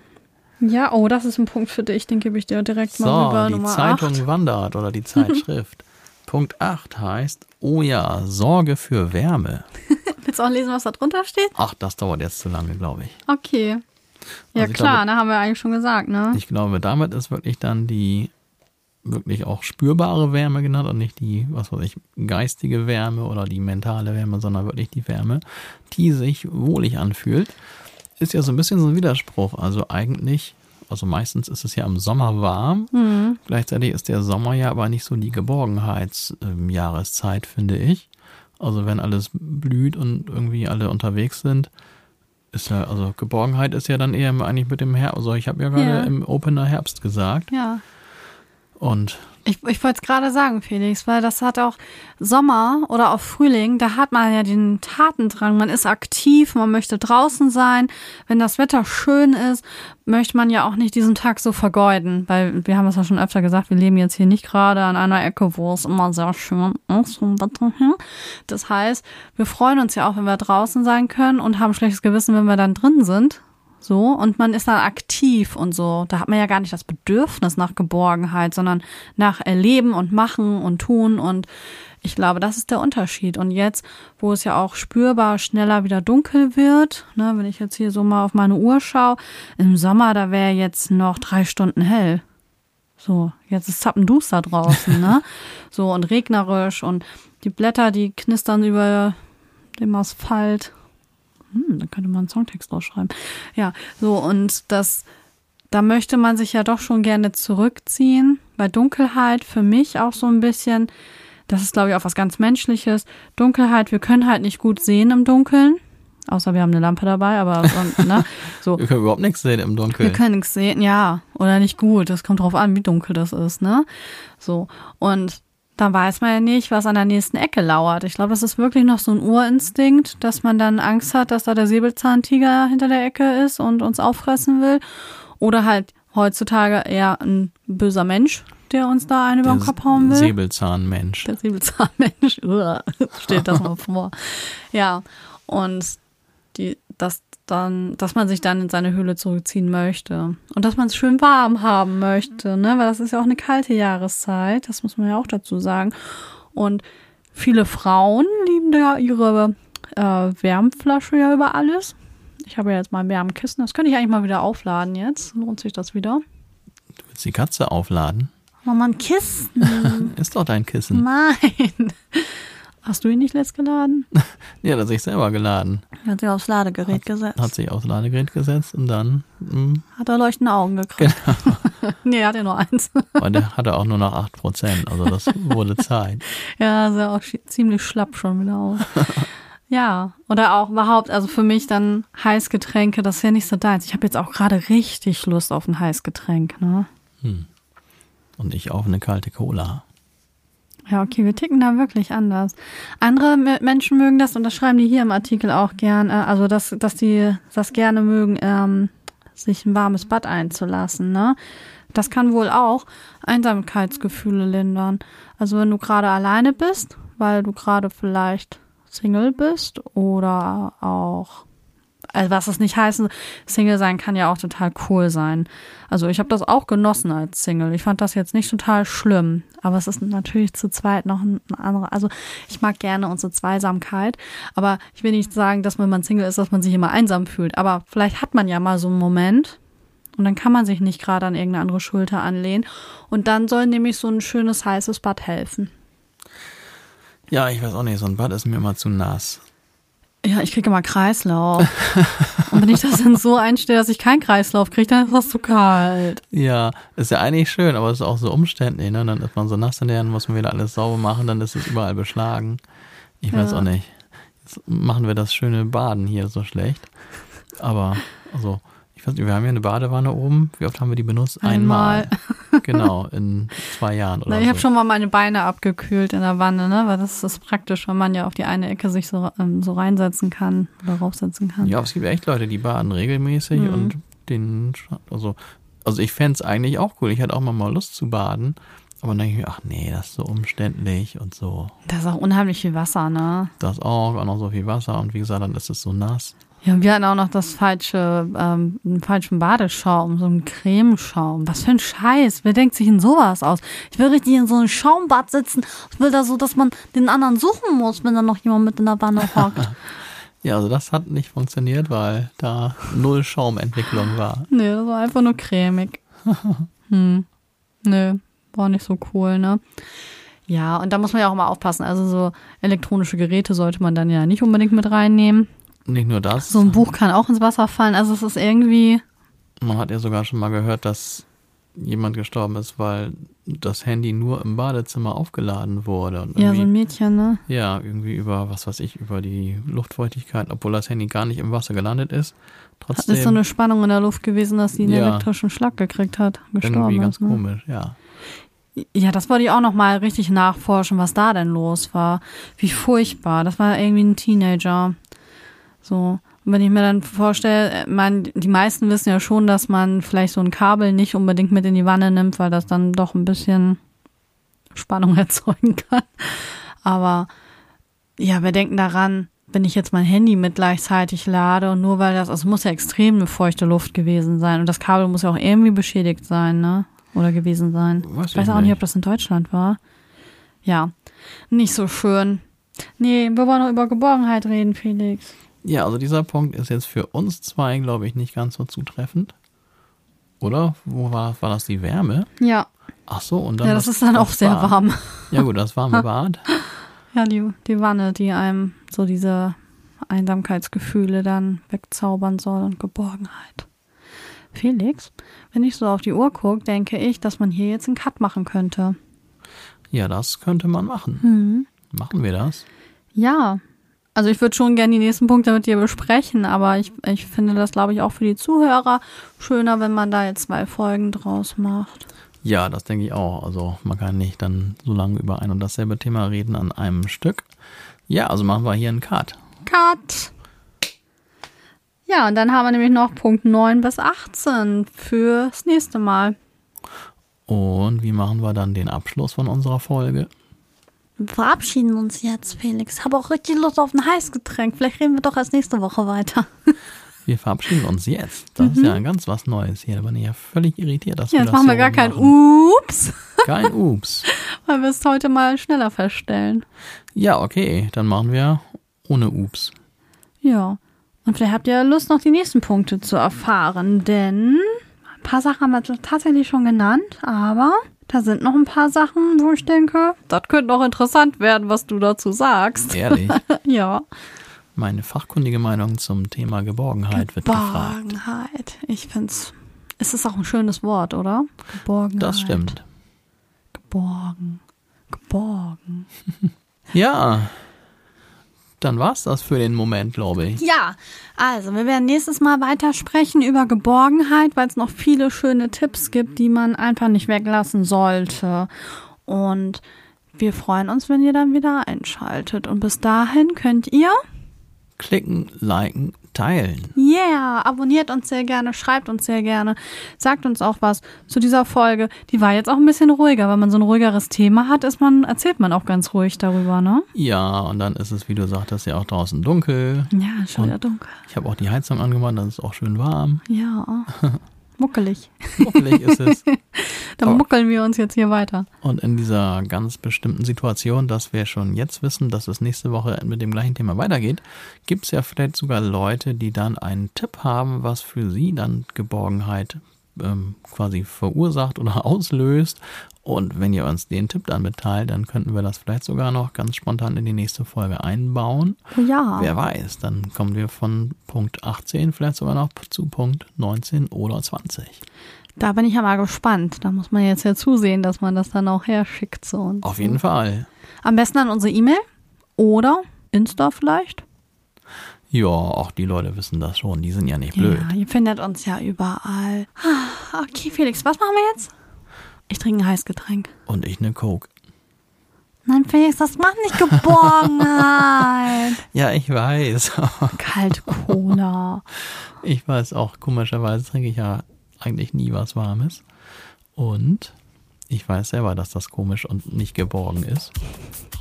Ja, oh, das ist ein Punkt für dich, den gebe ich dir direkt mal So, rüber. die Nummer Zeitung 8. wandert oder die Zeitschrift. Punkt 8 heißt, oh ja, Sorge für Wärme. Willst du auch lesen, was da drunter steht? Ach, das dauert jetzt zu lange, glaube ich. Okay. Ja, Also klar, glaube- ne, haben wir eigentlich schon gesagt, ne? Ich glaube, damit ist wirklich dann die wirklich auch spürbare Wärme genannt und nicht die, was weiß ich, geistige Wärme oder die mentale Wärme, sondern wirklich die Wärme, die sich wohlig anfühlt. Ist ja so ein bisschen so ein Widerspruch. Also eigentlich, also meistens ist es ja im Sommer warm. Mhm. Gleichzeitig ist der Sommer ja aber nicht so die Geborgenheitsjahreszeit, finde ich. Also wenn alles blüht und irgendwie alle unterwegs sind, ist ja, also Geborgenheit ist ja dann eher eigentlich mit dem Herbst. Also ich habe ja gerade Ja. im Opener Herbst gesagt. Ja. Und Ich, ich wollte es gerade sagen, Felix, weil das hat auch Sommer oder auch Frühling, da hat man ja den Tatendrang, man ist aktiv, man möchte draußen sein. Wenn das Wetter schön ist, möchte man ja auch nicht diesen Tag so vergeuden, weil wir haben es ja schon öfter gesagt, wir leben jetzt hier nicht gerade an einer Ecke, wo es immer sehr schön ist vom Wetter her. Das heißt, wir freuen uns ja auch, wenn wir draußen sein können und haben schlechtes Gewissen, wenn wir dann drin sind. So, und man ist dann aktiv und so. Da hat man ja gar nicht das Bedürfnis nach Geborgenheit, sondern nach Erleben und Machen und Tun. Und ich glaube, das ist der Unterschied. Und jetzt, wo es ja auch spürbar schneller wieder dunkel wird, ne, wenn ich jetzt hier so mal auf meine Uhr schaue, im Sommer, da wäre jetzt noch drei Stunden hell. So, jetzt ist zappenduster draußen, ne? So und regnerisch und die Blätter, die knistern über dem Asphalt. Hm, da könnte man einen Songtext draus schreiben. Ja, so und das, da möchte man sich ja doch schon gerne zurückziehen. Bei Dunkelheit für mich auch so ein bisschen, das ist glaube ich auch was ganz Menschliches. Dunkelheit, wir können halt nicht gut sehen im Dunkeln. Außer wir haben eine Lampe dabei, aber ne? So. wir können überhaupt nichts sehen im Wir Dunkeln. können nichts sehen, ja, oder nicht gut. Das kommt drauf an, wie dunkel das ist, ne? So. Und dann weiß man ja nicht, was an der nächsten Ecke lauert. Ich glaube, das ist wirklich noch so ein Urinstinkt, dass man dann Angst hat, dass da der Säbelzahntiger hinter der Ecke ist und uns auffressen will. Oder halt heutzutage eher ein böser Mensch, der uns da einen über den Kopf hauen will. Säbelzahnmensch. Der Säbelzahnmensch. Stellt das mal vor. Ja, und die, das dann, dass man sich dann in seine Höhle zurückziehen möchte. Und dass man es schön warm haben möchte, ne? Weil das ist ja auch eine kalte Jahreszeit, das muss man ja auch dazu sagen. Und viele Frauen lieben da ihre äh, Wärmflasche ja über alles. Ich habe ja jetzt mal ein Wärmkissen. Das könnte ich eigentlich mal wieder aufladen jetzt. Lohnt sich das wieder? Du willst die Katze aufladen? Oh man, Kissen. Ist doch dein Kissen. Nein. Hast du ihn nicht letzt geladen? Ja, das hat sich selber geladen. Er hat sich aufs Ladegerät gesetzt. Hat sich aufs Ladegerät gesetzt und dann, hm, Hat er leuchtende Augen gekriegt. nee, er hat ja nur eins. und der hatte auch nur noch 8%. Also das wurde Zeit. ja, sah auch schi- ziemlich schlapp schon wieder aus. ja, oder auch überhaupt, also für mich dann Heißgetränke, das ist ja nicht so deins. Ich habe jetzt auch gerade richtig Lust auf ein Heißgetränk, ne? Und ich auf eine kalte Cola. Ja, okay, wir ticken da wirklich anders. Andere Menschen mögen das und das schreiben die hier im Artikel auch gern, äh, also dass, dass die das gerne mögen, ähm, sich ein warmes Bad einzulassen, ne? Das kann wohl auch Einsamkeitsgefühle lindern. Also wenn du gerade alleine bist, weil du gerade vielleicht Single bist oder auch also was es nicht heißen, Single sein kann ja auch total cool sein. Also ich habe das auch genossen als Single. Ich fand das jetzt nicht total schlimm, aber es ist natürlich zu zweit noch ein, anderer. Also ich mag gerne unsere Zweisamkeit, aber ich will nicht sagen, dass wenn man Single ist, dass man sich immer einsam fühlt. Aber vielleicht hat man ja mal so einen Moment und dann kann man sich nicht gerade an irgendeine andere Schulter anlehnen. Und dann soll nämlich so ein schönes heißes Bad helfen. Ja, ich weiß auch nicht, so ein Bad ist mir immer zu nass. Ja, ich kriege immer Kreislauf. Und wenn ich das dann so einstelle, dass ich keinen Kreislauf kriege, dann ist das zu kalt. Ja, ist ja eigentlich schön, aber es ist auch so umständlich, ne? Dann ist man so nass in der, dann muss man wieder alles sauber machen, dann ist es überall beschlagen. Ich weiß Ja. auch nicht. Jetzt machen wir das schöne Baden hier so schlecht. Aber, also, ich weiß nicht, wir haben ja eine Badewanne oben. Wie oft haben wir die benutzt? Einmal. genau, in zwei Jahren oder Na, ich so. habe schon mal meine Beine abgekühlt in der Wanne, ne? Weil das ist praktisch, wenn man ja auf die eine Ecke sich so, ähm, so reinsetzen kann oder raufsetzen kann. Ja, aber es gibt echt Leute, die baden regelmäßig Mhm. und den, also, also ich fänd's eigentlich auch cool. Ich hätte auch mal, mal Lust zu baden. Aber dann denke ich mir, ach nee, das ist so umständlich und so. Da ist auch unheimlich viel Wasser, ne? Das auch, auch noch so viel Wasser und wie gesagt, dann ist es so nass. Ja, wir hatten auch noch das falsche, ähm, einen falschen Badeschaum, so einen Cremeschaum. Was für ein Scheiß. Wer denkt sich in sowas aus? Ich will richtig in so einem Schaumbad sitzen. Ich will da so, dass man den anderen suchen muss, wenn da noch jemand mit in der Wanne hockt. Ja, also das hat nicht funktioniert, weil da null Schaumentwicklung war. nee, das war einfach nur cremig. hm. Nö, war nicht so cool, ne? Ja, und da muss man ja auch mal aufpassen. Also so elektronische Geräte sollte man dann ja nicht unbedingt mit reinnehmen. Nicht nur das, So ein Buch kann auch ins Wasser fallen. Also es ist irgendwie, man hat ja sogar schon mal gehört, dass jemand gestorben ist, weil das Handy nur im Badezimmer aufgeladen wurde. Und ja, so irgendwie- ein Mädchen, ne? Ja, irgendwie über, was weiß ich, über die Luftfeuchtigkeit, obwohl das Handy gar nicht im Wasser gelandet ist. Trotzdem ist so eine Spannung in der Luft gewesen, dass sie einen Ja. elektrischen Schlag gekriegt hat, irgendwie gestorben ganz ist. Ne? komisch, ja. Ja, das wollte ich auch noch mal richtig nachforschen, was da denn los war. Wie furchtbar. Das war irgendwie ein Teenager. So. Und wenn ich mir dann vorstelle, man, die meisten wissen ja schon, dass man vielleicht so ein Kabel nicht unbedingt mit in die Wanne nimmt, weil das dann doch ein bisschen Spannung erzeugen kann. Aber ja, wir denken daran, wenn ich jetzt mein Handy mit gleichzeitig lade und nur weil das, also es muss ja extrem eine feuchte Luft gewesen sein und das Kabel muss ja auch irgendwie beschädigt sein, ne? Oder gewesen sein. Weiß ich weiß auch nicht, nicht. ob das in Deutschland war. Ja, nicht so schön. Nee, wir wollen noch über Geborgenheit reden, Felix. Ja, also dieser Punkt ist jetzt für uns zwei, glaube ich, nicht ganz so zutreffend. Oder? Wo war, war das die Wärme? Ja, Ach so, und dann ja das das- ist dann auch das sehr Bad. warm. Ja gut, das warme Bad. Ja, die, die Wanne, die einem so diese Einsamkeitsgefühle dann wegzaubern soll und Geborgenheit. Felix, wenn ich so auf die Uhr gucke, denke ich, dass man hier jetzt einen Cut machen könnte. Ja, das könnte man machen. Mhm. Machen wir das? Ja, also ich würde schon gerne die nächsten Punkte mit dir besprechen, aber ich, ich finde das, glaube ich, auch für die Zuhörer schöner, wenn man da jetzt zwei Folgen draus macht. Ja, das denke ich auch. Also man kann nicht dann so lange über ein und dasselbe Thema reden an einem Stück. Ja, also machen wir hier einen Cut. Cut! Ja, und dann haben wir nämlich noch Punkt 9 bis 18 fürs nächste Mal. Und wie machen wir dann den Abschluss von unserer Folge? Wir verabschieden uns jetzt, Felix. Ich habe auch richtig Lust auf ein Heißgetränk. Vielleicht reden wir doch erst nächste Woche weiter. Wir verabschieden uns jetzt. Das ist ja ganz was Neues hier. Da bin ich ja völlig irritiert, dass Mhm. Ja, wir jetzt das machen wir gar kein machen. Ups, Kein Ups. weil wir es heute mal schneller feststellen. Ja, okay. Dann machen wir ohne Ups. Ja. Und vielleicht habt ihr Lust, noch die nächsten Punkte zu erfahren, denn ein paar Sachen haben wir tatsächlich schon genannt, aber da sind noch ein paar Sachen, wo ich denke, das könnte noch interessant werden, was du dazu sagst. Ehrlich. Ja. Meine fachkundige Meinung zum Thema Geborgenheit wird gefragt. Geborgenheit. Ich find's. Es ist auch ein schönes Wort, oder? Geborgenheit. Das stimmt. Geborgen. Geborgen. Ja. Dann war's das für den Moment, glaube ich. Ja, also wir werden nächstes Mal weiter sprechen über Geborgenheit, weil es noch viele schöne Tipps gibt, die man einfach nicht weglassen sollte. Und wir freuen uns, wenn ihr dann wieder einschaltet. Und bis dahin könnt ihr klicken, liken, teilen. Yeah, abonniert uns sehr gerne, schreibt uns sehr gerne, sagt uns auch was zu dieser Folge. Die war jetzt auch ein bisschen ruhiger. Wenn man so ein ruhigeres Thema hat, ist man, erzählt man auch ganz ruhig darüber, ne? Ja, und dann ist es, wie du sagtest, ja auch draußen dunkel. Ja, schon wieder dunkel. Ich habe auch die Heizung angemacht, dann ist es auch schön warm. Ja, muckelig. Muckelig ist es. Dann Aber- muckeln wir uns jetzt hier weiter. Und in dieser ganz bestimmten Situation, dass wir schon jetzt wissen, dass es nächste Woche mit dem gleichen Thema weitergeht, gibt es ja vielleicht sogar Leute, die dann einen Tipp haben, was für sie dann Geborgenheit ähm, quasi verursacht oder auslöst. Und wenn ihr uns den Tipp dann mitteilt, dann könnten wir das vielleicht sogar noch ganz spontan in die nächste Folge einbauen. Ja. Wer weiß, dann kommen wir von Punkt 18 vielleicht sogar noch zu Punkt 19 oder 20. Da bin ich ja mal gespannt. Da muss man jetzt ja zusehen, dass man das dann auch herschickt zu uns. Auf jeden Fall. Am besten an unsere E-Mail oder Insta vielleicht. Ja, auch die Leute wissen das schon. Die sind ja nicht blöd. Ja, ihr findet uns ja überall. Ah, Okay, Felix, was machen wir jetzt? Ich trinke ein Heißgetränk. Und ich eine Coke. Nein, Felix, das macht nicht Geborgenheit. Ja, ich weiß. Kalt Cola. Ich weiß auch, komischerweise trinke ich ja eigentlich nie was Warmes. Und ich weiß selber, dass das komisch und nicht geborgen ist.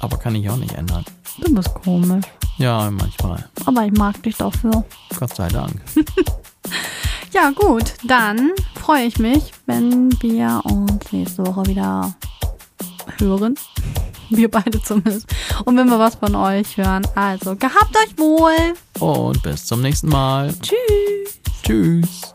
Aber kann ich auch nicht ändern. Du bist komisch. Ja, manchmal. Aber ich mag dich dafür. Gott sei Dank. Ja, gut. Dann freue ich mich, wenn wir uns nächste Woche wieder hören. Wir beide zumindest. Und wenn wir was von euch hören. Also, gehabt euch wohl. Und bis zum nächsten Mal. Tschüss. Tschüss.